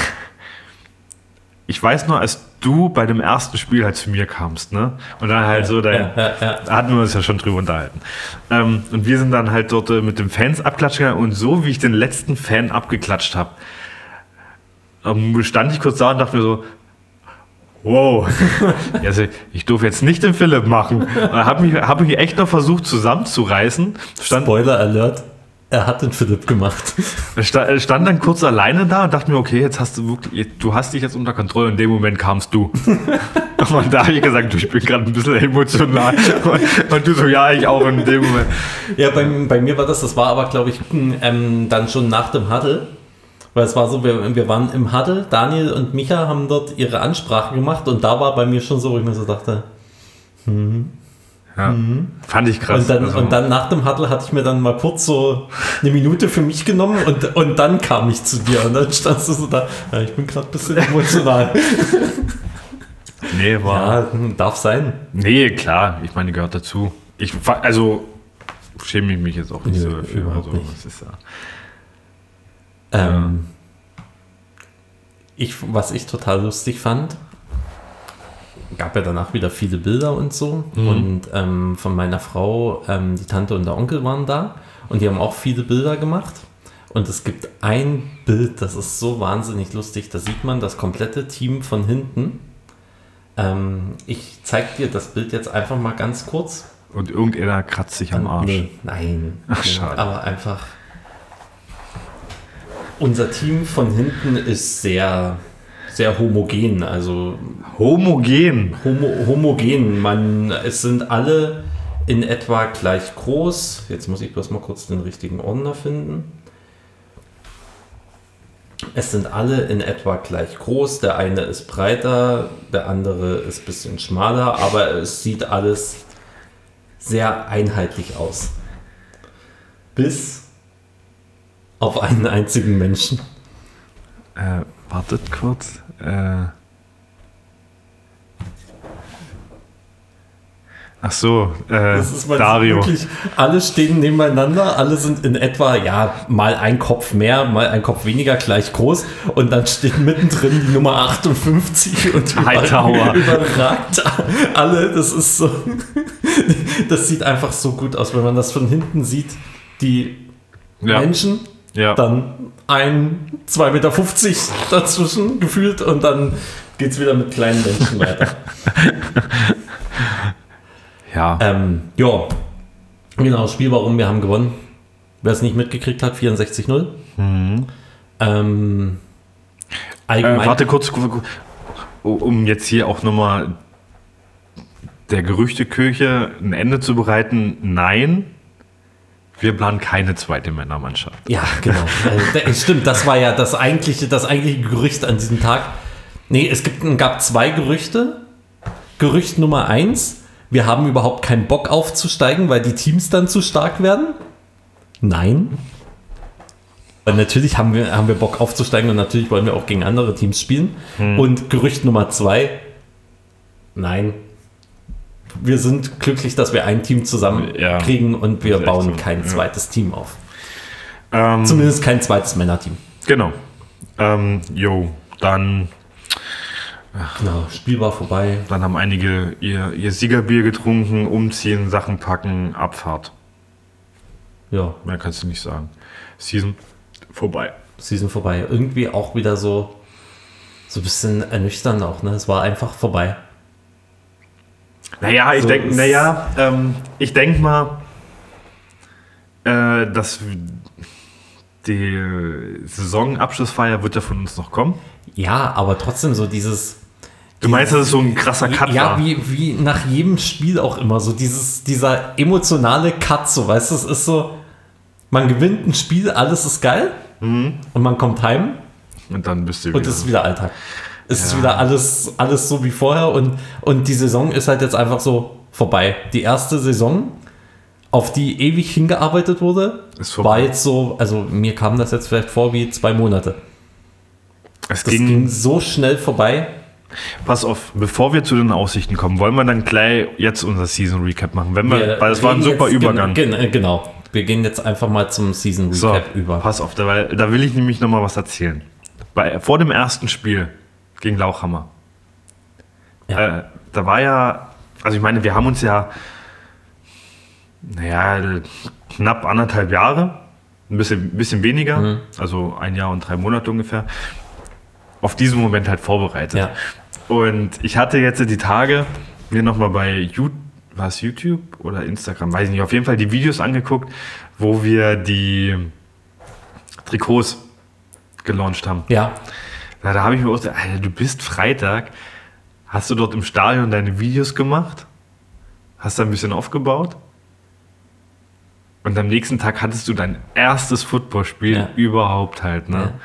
ich weiß nur, als du bei dem ersten Spiel halt zu mir kamst, ne? Und dann halt so dein, ja, ja, ja. da hatten wir uns ja schon drüber unterhalten. Ähm, und wir sind dann halt dort äh, mit den Fans abklatschen gegangen und so wie ich den letzten Fan abgeklatscht habe, ähm, stand ich kurz da und dachte mir so, wow, also ich durfte jetzt nicht den Philipp machen. Habe mich, hab mich echt noch versucht zusammenzureißen. Stand, Spoiler Alert, er hat den Philipp gemacht. sta- stand dann kurz alleine da und dachte mir, okay, jetzt hast du wirklich, du hast dich jetzt unter Kontrolle. In dem Moment kamst du. Und da habe ich gesagt, du, ich bin gerade ein bisschen emotional. Und, du so, ja, ich auch in dem Moment. Ja, bei, bei mir war das, das war aber, glaube ich, ähm, dann schon nach dem Huddle. Weil es war so, wir, wir waren im Huddle, Daniel und Micha haben dort ihre Ansprache gemacht und da war bei mir schon so, wo ich mir so dachte. Ja, Fand ich krass. Und dann, Also, und dann nach dem Huddle hatte ich mir dann mal kurz so eine Minute für mich genommen und, und dann kam ich zu dir und dann standst du so da, ja, ich bin gerade ein bisschen emotional. nee, war. ja, darf sein. Nee, klar, ich meine, gehört dazu. Ich, also, schäme ich mich jetzt auch nicht Nö, so dafür. Also, nicht. ist ja. Ähm, ich, was ich total lustig fand, gab ja danach wieder viele Bilder und so. Und ähm, von meiner Frau, ähm, die Tante und der Onkel waren da und die haben auch viele Bilder gemacht. Und es gibt ein Bild, das ist so wahnsinnig lustig. Da sieht man das komplette Team von hinten. Ähm, ich zeige dir das Bild jetzt einfach mal ganz kurz. Und irgendeiner kratzt sich am Arsch. Nee, nein. Ach, schade. Aber einfach. Unser Team von hinten ist sehr, sehr homogen. Also Homogen. homo, homogen. Man, es sind alle in etwa gleich groß. Jetzt muss ich bloß mal kurz den richtigen Ordner finden. Es sind alle in etwa gleich groß. Der eine ist breiter, der andere ist ein bisschen schmaler, aber es sieht alles sehr einheitlich aus. Bis auf einen einzigen Menschen. Äh, wartet kurz. Äh. Ach so, äh, Das ist mal Dario. wirklich, alle stehen nebeneinander, alle sind in etwa, ja, mal ein Kopf mehr, mal ein Kopf weniger gleich groß und dann steht mittendrin die Nummer 58 und Hightower. überragt alle, das ist so, das sieht einfach so gut aus, wenn man das von hinten sieht, die Ja. Menschen, Ja. dann ein 2,50 Meter dazwischen gefühlt und dann geht es wieder mit kleinen Menschen weiter. ja. Ähm, ja, genau, Spiel warum wir haben gewonnen. Wer es nicht mitgekriegt hat, 64-0. Ähm, Äh, allgemein, warte kurz, um jetzt hier auch nochmal der Gerüchteküche ein Ende zu bereiten. Nein, wir planen keine zweite Männermannschaft. ja, genau. äh, stimmt, das war ja das eigentliche, das eigentliche Gerücht an diesem Tag. Nee, es gibt, gab zwei Gerüchte. Gerücht Nummer eins, wir haben überhaupt keinen Bock aufzusteigen, weil die Teams dann zu stark werden. Nein. Weil natürlich haben wir, haben wir Bock aufzusteigen und natürlich wollen wir auch gegen andere Teams spielen. Und Gerücht Nummer zwei, nein. Wir sind glücklich, dass wir ein Team zusammen Ja, kriegen und wir bauen so, kein ja. zweites Team auf. Ähm, Zumindest kein zweites Männerteam. genau. Ähm, jo, dann, Genau, Spiel war vorbei. dann haben einige ihr, ihr Siegerbier getrunken, umziehen, Sachen packen, Abfahrt. Ja, Mehr kannst du nicht sagen. Season vorbei. Season vorbei. Irgendwie auch wieder so, so ein bisschen ernüchternd auch, ne? Es war einfach vorbei. Naja, ich So denke, naja, ähm, ich denke mal, äh, dass die Saisonabschlussfeier wird ja von uns noch kommen. Ja, aber trotzdem so dieses. Du meinst, das ist so ein krasser Cut ja, war? wie, wie nach jedem Spiel auch immer so dieses, dieser emotionale Cut, so weißt du, es ist so, man gewinnt ein Spiel, alles ist geil Mhm. und man kommt heim Und dann bist du und wieder. es ist wieder Alltag. Es ist Ja. wieder alles, alles so wie vorher und, und die Saison ist halt jetzt einfach so vorbei. Die erste Saison, auf die ewig hingearbeitet wurde, Ist war jetzt so, also mir kam das jetzt vielleicht vor wie zwei Monate. Es Das ging, ging so schnell vorbei. pass auf, bevor wir zu den Aussichten kommen, wollen wir dann gleich jetzt unser Season Recap machen. Wenn wir, Wir weil das war ein super Übergang. Gen, gen, genau. Wir gehen jetzt einfach mal zum Season So, Recap über. pass auf, da, weil, da will ich nämlich noch mal was erzählen. Bei, vor dem ersten Spiel gegen Lauchhammer, Ja. äh, da war ja, also ich meine, wir haben uns ja, naja, knapp anderthalb Jahre, ein bisschen, bisschen weniger, Mhm. also ein Jahr und drei Monate ungefähr, auf diesen Moment halt vorbereitet. Ja. Und ich hatte jetzt die Tage mir nochmal bei YouTube, war es YouTube oder Instagram, weiß ich nicht, auf jeden Fall die Videos angeguckt, wo wir die Trikots gelauncht haben. Ja, Na, da habe ich mir auch gesagt, Alter, du bist Freitag, hast du dort im Stadion deine Videos gemacht, hast da ein bisschen aufgebaut und am nächsten Tag hattest du dein erstes Footballspiel Ja. überhaupt halt. Ne?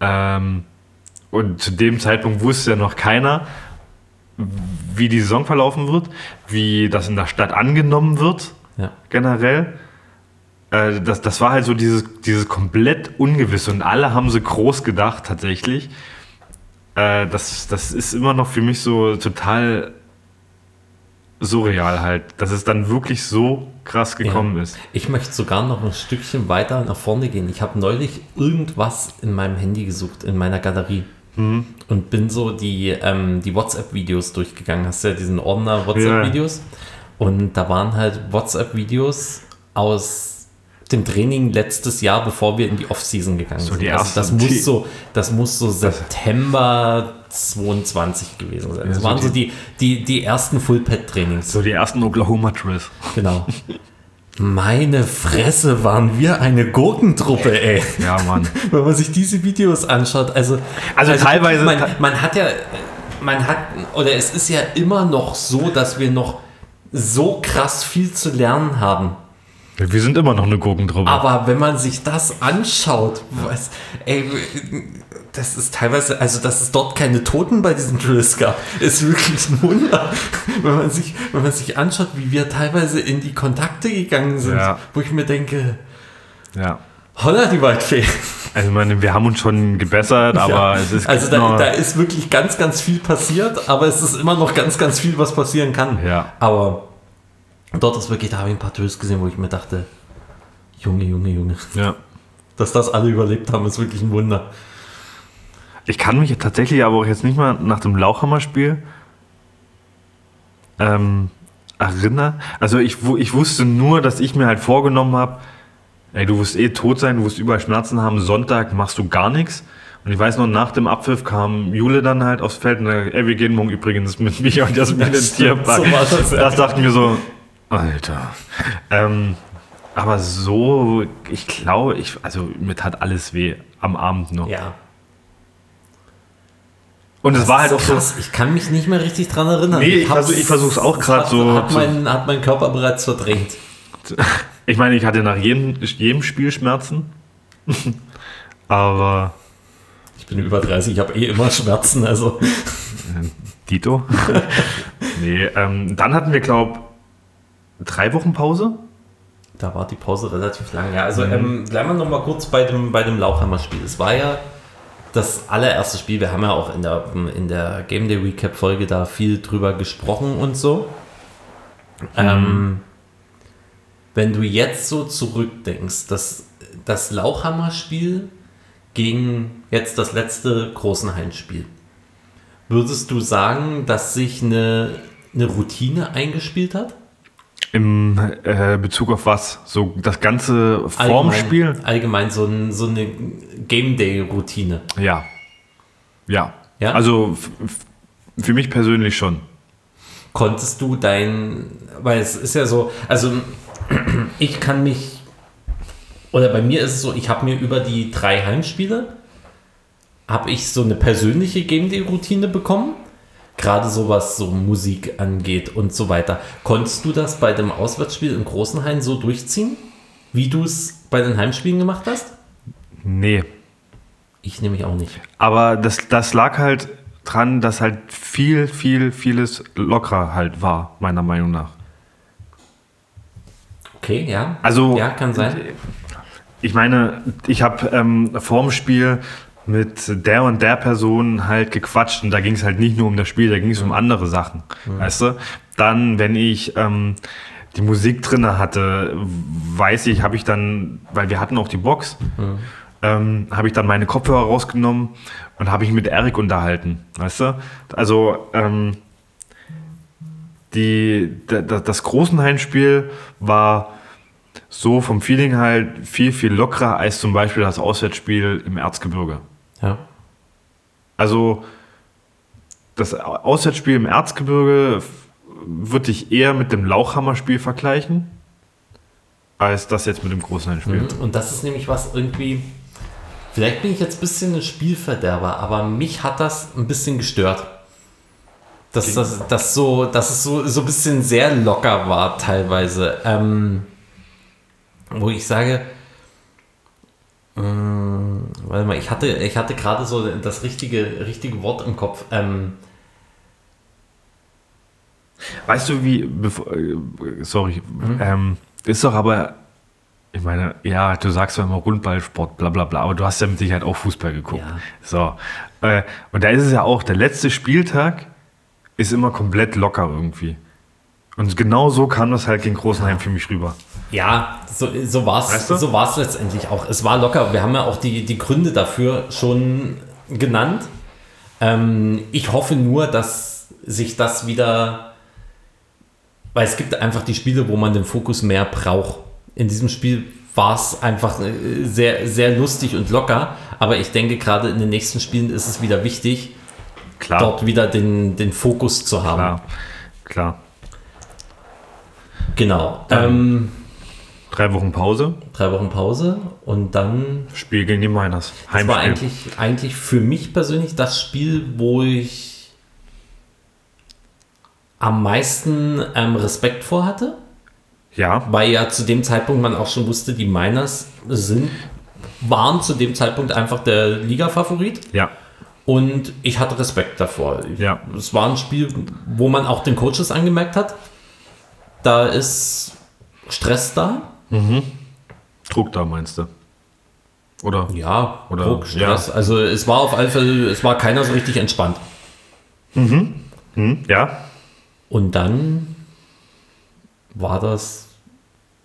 Ähm, und zu dem Zeitpunkt wusste ja noch keiner, wie die Saison verlaufen wird, wie das in der Stadt angenommen wird ja. generell. Äh, das, das war halt so dieses, dieses komplett Ungewisse und alle haben so groß gedacht tatsächlich. Äh, das, das ist immer noch für mich so total surreal halt, dass es dann wirklich so krass gekommen Ja. ist. Ich möchte sogar noch ein Stückchen weiter nach vorne gehen. Ich habe neulich irgendwas in meinem Handy gesucht, in meiner Galerie. Mhm. Und bin so die, ähm, die WhatsApp-Videos durchgegangen. Hast du ja diesen Ordner WhatsApp-Videos. Und da waren halt WhatsApp-Videos aus dem Training letztes Jahr, bevor wir in die Off-Season gegangen So sind. die also das muss so, das muss so September 22 gewesen sein. Das so waren so die- die, die, die ersten Full-Pad-Trainings. So die ersten Oklahoma Drills. Genau. Meine Fresse, waren wir eine Gurkentruppe, ey. Ja, Mann. Wenn man sich diese Videos anschaut, also. Also teilweise- Man, man hat ja. Man hat. Oder es ist ja immer noch so, dass wir noch so krass viel zu lernen haben. Wir sind immer noch eine Gurkentruppe. Aber wenn man sich das anschaut, was, ey, das ist teilweise, also dass es dort keine Toten bei diesen Drills gab, ist wirklich ein Wunder. Wenn man sich, wenn man sich anschaut, wie wir teilweise in die Kontakte gegangen sind, Ja. wo ich mir denke, ja. holla die Waldfee. Also ich meine, wir haben uns schon gebessert, aber Ja. es ist also da, da ist wirklich ganz, ganz viel passiert, aber es ist immer noch ganz, ganz viel, was passieren kann. Ja. Aber dort ist wirklich, da habe ich ein paar Drills gesehen, wo ich mir dachte, Junge, Junge, Junge, ja. dass das alle überlebt haben, ist wirklich ein Wunder. Ich kann mich tatsächlich aber auch jetzt nicht mal nach dem Lauchhammer-Spiel ähm, erinnern. Also ich, ich wusste nur, dass ich mir halt vorgenommen habe, ey, du wirst eh tot sein, du wirst überall Schmerzen haben, Sonntag machst du gar nichts. Und ich weiß noch, nach dem Abpfiff kam Jule dann halt aufs Feld und sagt, ey, wir gehen morgen übrigens mit mich und Jasmin Ja, ins stimmt, Tierpark. so das, das dachten wir so, Alter. Ähm, aber so, ich glaube, ich, also mir tat alles weh am Abend noch. Ja. Und es war halt auch so, krass. Ich kann mich nicht mehr richtig dran erinnern. Nee, ich ich versuch's auch grad hat- so Hat mein, hat mein Körper bereits verdrängt. Ich meine, ich hatte nach jedem, jedem Spiel Schmerzen. Aber Ich bin über 30, ich habe eh immer Schmerzen. Also Dito? nee, ähm, dann hatten wir, glaube drei Wochen Pause. da war die Pause relativ lang. Ja, also ähm, bleiben wir noch mal kurz bei dem, bei dem Lauchhammer-Spiel. Es war ja das allererste Spiel. Wir haben ja auch in der, in der Game Day Recap-Folge da viel drüber gesprochen und so. Ähm, wenn du jetzt so zurückdenkst, das, das Lauchhammer-Spiel gegen jetzt das letzte großen Heimspiel, würdest du sagen, dass sich eine, eine Routine eingespielt hat? Im äh, Bezug auf was? So das ganze vorm Spiel? Allgemein, allgemein so, ein, so eine Game Day-Routine. Ja. Ja. Ja? Also für mich persönlich schon. Konntest du dein, weil es ist ja so, also ich kann mich, oder bei mir ist es so, ich habe mir über die drei Heimspiele, habe ich so eine persönliche Game Day-Routine bekommen. Gerade so was so Musik angeht und so weiter. Konntest du das bei dem Auswärtsspiel in Großenhain so durchziehen, wie du es bei den Heimspielen gemacht hast? Nee. Ich nämlich auch nicht. Aber das, das lag halt dran, dass halt viel, viel, vieles lockerer halt war, meiner Meinung nach. Okay, ja. Also, ja, kann sein. Ich meine, ich habe ähm, vorm Spiel mit der und der Person halt gequatscht und da ging es halt nicht nur um das Spiel, da ging es um andere Sachen, weißt du? Dann, wenn ich ähm, die Musik drinne hatte, weiß ich, habe ich dann, weil wir hatten auch die Box, ähm, habe ich dann meine Kopfhörer rausgenommen und habe ich mit Erik unterhalten, weißt du? Also ähm, die, da- da- das Großenheimspiel war so vom Feeling halt viel, viel lockerer als zum Beispiel das Auswärtsspiel im Erzgebirge. Ja. Also das Auswärtsspiel im Erzgebirge würde ich eher mit dem Lauchhammer-Spiel vergleichen, als das jetzt mit dem Großenheimspiel. Mhm. Und das ist nämlich was irgendwie. Vielleicht bin ich jetzt ein bisschen ein Spielverderber, aber mich hat das ein bisschen gestört. Dass, das, das so, dass es so, so ein bisschen sehr locker war teilweise. Ähm, wo ich sage, warte mal, ich hatte, ich hatte gerade so das richtige, richtige Wort im Kopf. Ähm, Weißt du, wie, bevor, äh, sorry, ähm, ist doch aber, ich meine, ja, du sagst zwar immer Rundballsport, bla bla bla, aber du hast ja mit Sicherheit auch Fußball geguckt. Ja. So. Äh, und da ist es ja auch, der letzte Spieltag ist immer komplett locker irgendwie. Und genau so kam das halt gegen Großenheim für mich rüber. Ja, so, so war es Weißt du? so war's letztendlich auch. Es war locker. Wir haben ja auch die, die Gründe dafür schon genannt. Ähm, ich hoffe nur, dass sich das wieder, weil es gibt einfach die Spiele, wo man den Fokus mehr braucht. In diesem Spiel war es einfach äh, sehr, sehr lustig und locker. Aber ich denke, gerade in den nächsten Spielen ist es wieder wichtig, Klar. dort wieder den, den Fokus zu haben. Klar. Klar. Genau. Ähm, Drei Wochen Pause, drei Wochen Pause und dann Spiel gegen die Miners. Das war Heimspiel. eigentlich, eigentlich für mich persönlich das Spiel, wo ich am meisten ähm, Respekt vor hatte, ja, weil ja zu dem Zeitpunkt man auch schon wusste, die Miners sind, waren zu dem Zeitpunkt einfach der Liga-Favorit ja, und ich hatte Respekt davor. Ich, Ja. Es war ein Spiel, wo man auch den Coaches angemerkt hat, da ist Stress da. Druck da meinst du? Oder? Ja, Oder- Druck, Stress. Also es war auf alle Fälle, es war keiner so richtig entspannt. Hm, ja. Und dann war das.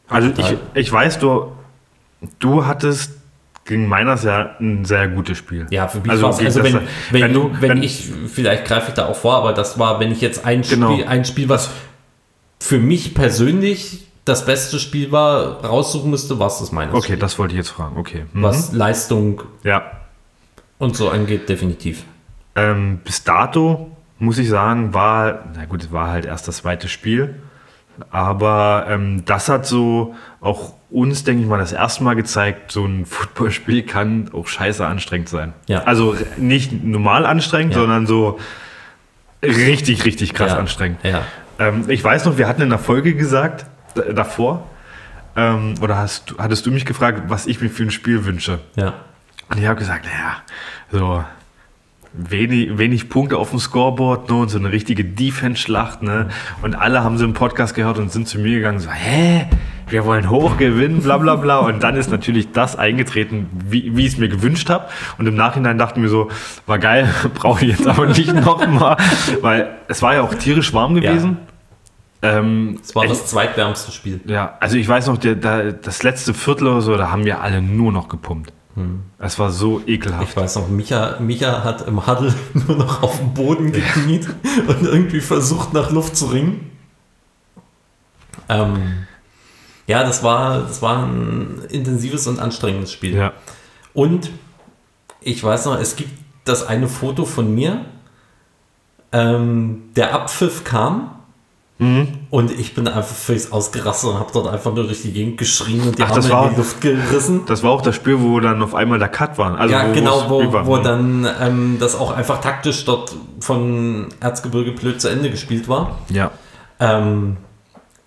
Also ich, ich weiß, du, du hattest gegen Miners ja ein sehr gutes Spiel. Ja, für mich Also, war es. Also, wenn, wenn, wenn du- wenn wenn- ich, vielleicht greife ich da auch vor, aber das war, wenn ich jetzt ein Genau. Spiel, ein Spiel, was für mich persönlich das beste Spiel war, raussuchen müsste, was das meines. Okay, das wollte ich jetzt fragen. Okay. Mhm. Was Leistung Ja. und so angeht, definitiv. Ähm, bis dato muss ich sagen, war, na gut, es war halt erst das zweite Spiel. Aber ähm, das hat so auch uns, denke ich mal, das erste Mal gezeigt, so ein Footballspiel kann auch scheiße anstrengend sein. Ja. Also nicht normal anstrengend, Ja. sondern so richtig, richtig krass ja. anstrengend. Ja. Ähm, ich weiß noch, wir hatten in der Folge gesagt, davor, ähm, oder hast, du- hattest du mich gefragt, was ich mir für ein Spiel wünsche? Ja. Und ich habe gesagt, naja, so wenig, wenig Punkte auf dem Scoreboard ne, und so eine richtige Defense-Schlacht. Ne? Und alle haben so einen Podcast gehört und sind zu mir gegangen, so, hä? Wir wollen hoch gewinnen, bla bla bla. Und dann ist natürlich das eingetreten, wie, wie ich es mir gewünscht habe. Und im Nachhinein dachten wir so, war geil, brauche ich jetzt aber nicht nochmal. Weil es war ja auch tierisch warm gewesen. Ähm, Es war ich- das zweitwärmste Spiel. ja, also ich weiß noch, der, der, das letzte Viertel oder so, da haben wir alle nur noch gepumpt. Es war so ekelhaft. Ich weiß noch, Micha, Micha hat im Huddle nur noch auf dem Boden gekniet und irgendwie versucht, nach Luft zu ringen. Ähm, ja, das war, das war ein intensives und anstrengendes Spiel. Ja. Und ich weiß noch, es gibt das eine Foto von mir. Ähm, der Abpfiff kam Mhm. und ich bin einfach völlig ausgerastet und habe dort einfach nur durch die Gegend geschrien und die Ach, Arme das war- in die Luft gerissen. Das war auch das Spiel, wo dann auf einmal der Cut war. Also ja, wo, genau, wo, wo dann ähm, das auch einfach taktisch dort von Erzgebirge blöd zu Ende gespielt war. Ja. Ähm,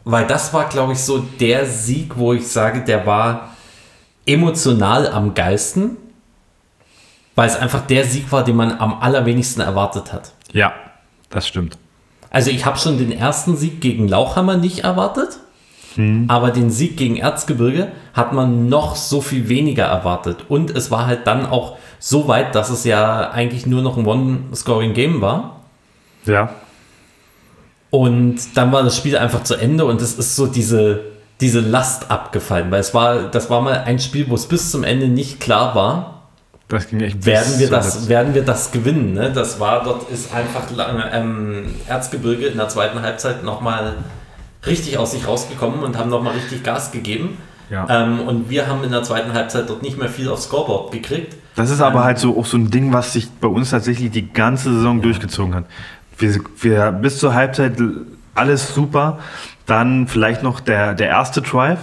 weil das war, glaube ich, so der Sieg, wo ich sage, der war emotional am geilsten. Weil es einfach der Sieg war, den man am allerwenigsten erwartet hat. Ja, das stimmt. Also ich habe schon den ersten Sieg gegen Lauchhammer nicht erwartet. Aber den Sieg gegen Erzgebirge hat man noch so viel weniger erwartet. Und es war halt dann auch so weit, dass es ja eigentlich nur noch ein One-Scoring-Game war. Ja. Und dann war das Spiel einfach zu Ende und es ist so diese, diese Last abgefallen, weil es war, das war mal ein Spiel, wo es bis zum Ende nicht klar war, Das ging echt werden wir das, werden wir das gewinnen. Ne? Das war, dort ist einfach lange, ähm, Erzgebirge in der zweiten Halbzeit nochmal richtig aus sich rausgekommen und haben nochmal richtig Gas gegeben. Ja. Ähm, und wir haben in der zweiten Halbzeit dort nicht mehr viel aufs Scoreboard gekriegt. Das ist aber halt so auch so ein Ding, was sich bei uns tatsächlich die ganze Saison durchgezogen hat. Wir, wir bis zur Halbzeit alles super. Dann vielleicht noch der, der erste Drive.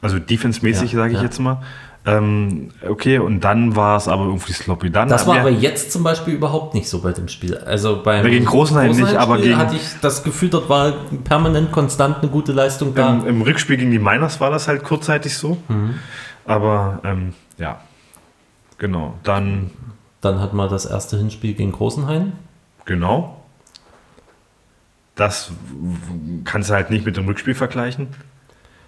Also defense-mäßig, Ja, sage ich ja. jetzt mal. Ähm, okay, und dann war es aber irgendwie sloppy. Dann Das war aber jetzt zum Beispiel überhaupt nicht so bei dem Spiel. Also beim gegen Großenhain nicht, aber gegen- hatte ich das Gefühl, dort war permanent konstant eine gute Leistung da. Im, Im Rückspiel gegen die Miners war das halt kurzzeitig so. Mhm. Aber ähm, ja, genau. Dann, dann hat man das erste Hinspiel gegen Großenhain. genau. Das kannst du halt nicht mit dem Rückspiel vergleichen.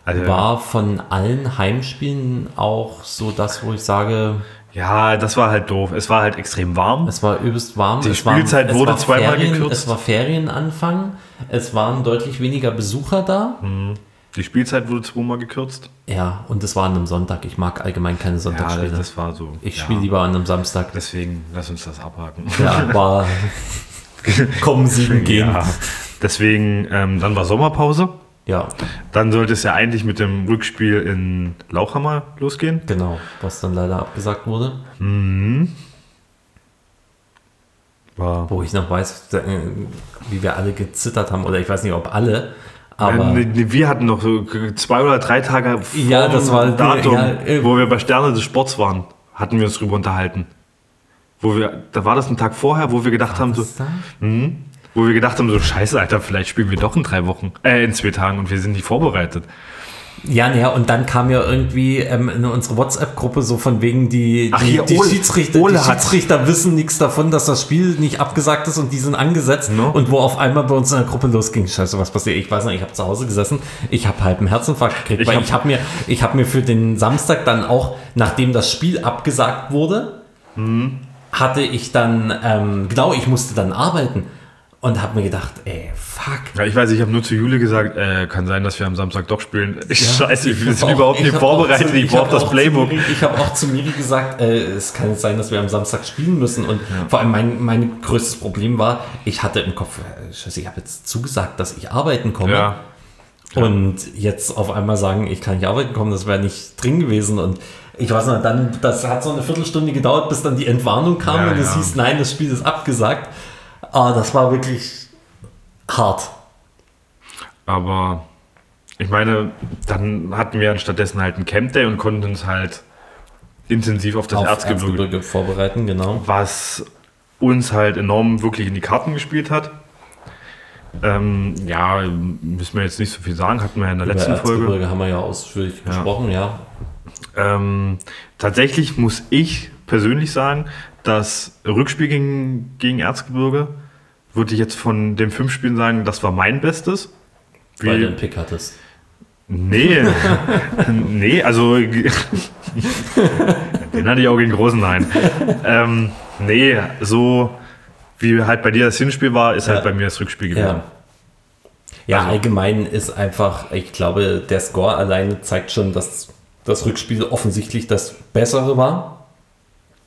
Also, War von allen Heimspielen auch so das, wo ich sage, ja, das war halt doof. Es war halt extrem warm. es war übelst warm. Die es Spielzeit es wurde war zweimal Ferien, gekürzt. Es war Ferienanfang. Es waren deutlich weniger Besucher da. Die Spielzeit wurde zweimal gekürzt. Ja, und es war an einem Sonntag. Ich mag allgemein keine Ja, Sonntagsspiele. das, das war so. ich ja. spiele lieber an einem Samstag. Deswegen, lass uns das abhaken. Ja, war kommen, siegen, gehen. Ja. Deswegen, ähm, dann war Sommerpause. Ja. Dann sollte es ja eigentlich mit dem Rückspiel in Lauchhammer losgehen. Genau, was dann leider abgesagt wurde. War Wo ich noch weiß, äh, wie wir alle gezittert haben, oder ich weiß nicht, ob alle, aber wir hatten noch so zwei oder drei Tage vor Ja, das war- Datum, ja, äh, wo wir bei Sterne des Sports waren, hatten wir uns drüber unterhalten. Wo wir, da war das ein Tag vorher, wo wir gedacht haben, so, da? Wo wir gedacht haben, so Scheiße, Alter, vielleicht spielen wir doch in drei Wochen, äh, in zwei Tagen und wir sind nicht vorbereitet. Ja, naja, und dann kam ja irgendwie ähm, in unsere WhatsApp-Gruppe so von wegen, die, Ach, die, hier, die, Ole- Schiedsrichter, Ole die Schiedsrichter wissen nichts davon, dass das Spiel nicht abgesagt ist und die sind angesetzt. No. Und wo auf einmal bei uns in der Gruppe losging, scheiße, was passiert? Ich weiß nicht, ich habe zu Hause gesessen, ich habe halb einen Herzinfarkt gekriegt, Ich weil hab- ich habe mir, ich hab mir für den Samstag dann auch, nachdem das Spiel abgesagt wurde, Hm. hatte ich dann, ähm, genau, ich musste dann arbeiten und habe mir gedacht, ey, fuck. Ja, ich weiß, ich habe nur zu Jule gesagt, äh, kann sein, dass wir am Samstag doch spielen. Scheiße, wir sind Auch- überhaupt ich nicht vorbereitet, zu- ich brauche das Playbook. Miri, ich habe auch zu Miri gesagt, äh, es kann sein, dass wir am Samstag spielen müssen. Und vor allem mein, mein größtes Problem war, ich hatte im Kopf, äh, scheiße, ich habe jetzt zugesagt, dass ich arbeiten komme. Ja, Und jetzt auf einmal sagen, ich kann nicht arbeiten kommen, das wäre nicht drin gewesen. Und ich weiß noch, dann, das hat so eine Viertelstunde gedauert, bis dann die Entwarnung kam Ja, und es ja. hieß, nein, das Spiel ist abgesagt. Ah, das war wirklich hart. aber ich meine, dann hatten wir stattdessen halt einen Camp Day und konnten uns halt intensiv auf das Auf Erzgebirge Erzgebirge vorbereiten, genau. was uns halt enorm wirklich in die Karten gespielt hat. Ähm, ja, müssen wir jetzt nicht so viel sagen, hatten wir ja in der letzten Über Folge. Erzgebirge haben wir ja ausführlich gesprochen, ja. Ähm, tatsächlich muss ich persönlich sagen, das Rückspiel gegen, gegen Erzgebirge, würde ich jetzt von den fünf Spielen sagen, das war mein Bestes. Weil Wie- du einen Pick hattest. Nee, nee, also den hatte ich auch gegen Großenhain. ähm, nee, so wie halt bei dir das Hinspiel war, ist halt Ja. bei mir das Rückspiel gewesen. Ja. Ja, Also- allgemein ist einfach, ich glaube, der Score alleine zeigt schon, dass das Rückspiel offensichtlich das bessere war.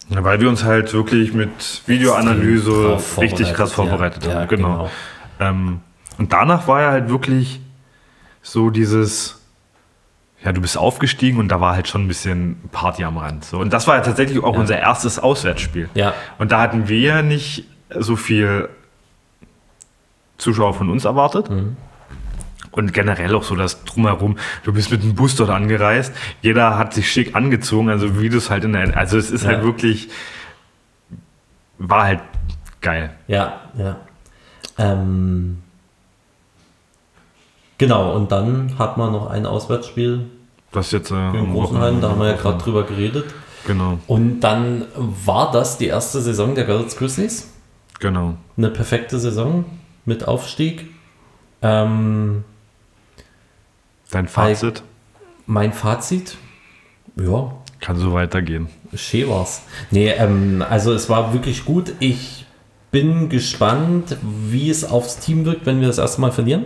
Ja, Weil wir uns halt wirklich mit Videoanalyse Drauf richtig krass vorbereitet, ja. haben. Ja, genau. Ähm, und danach war ja halt wirklich so dieses, ja, du bist aufgestiegen und da war halt schon ein bisschen Party am Rand. So. Und das war ja tatsächlich auch unser erstes Auswärtsspiel. Ja, Und da hatten wir ja nicht so viel Zuschauer von uns erwartet. Mhm. Und generell auch so das Drumherum. Du bist mit dem Bus dort angereist. Jeder hat sich schick angezogen. Also wie du es halt in der, also es ist Ja. halt wirklich, war halt geil. ja, ja. Ähm, genau, und dann hat man noch ein Auswärtsspiel Was jetzt äh, in am Großenhain, da haben wir ja gerade drüber geredet. Genau, Und dann war das die erste Saison der Görlitz Grizzlies. genau. eine perfekte Saison mit Aufstieg. Ähm, Dein Fazit? Mein Fazit? Ja, Kann so weitergehen. schön war's. Nee, ähm, also es war wirklich gut. Ich bin gespannt, wie es aufs Team wirkt, wenn wir das erste Mal verlieren.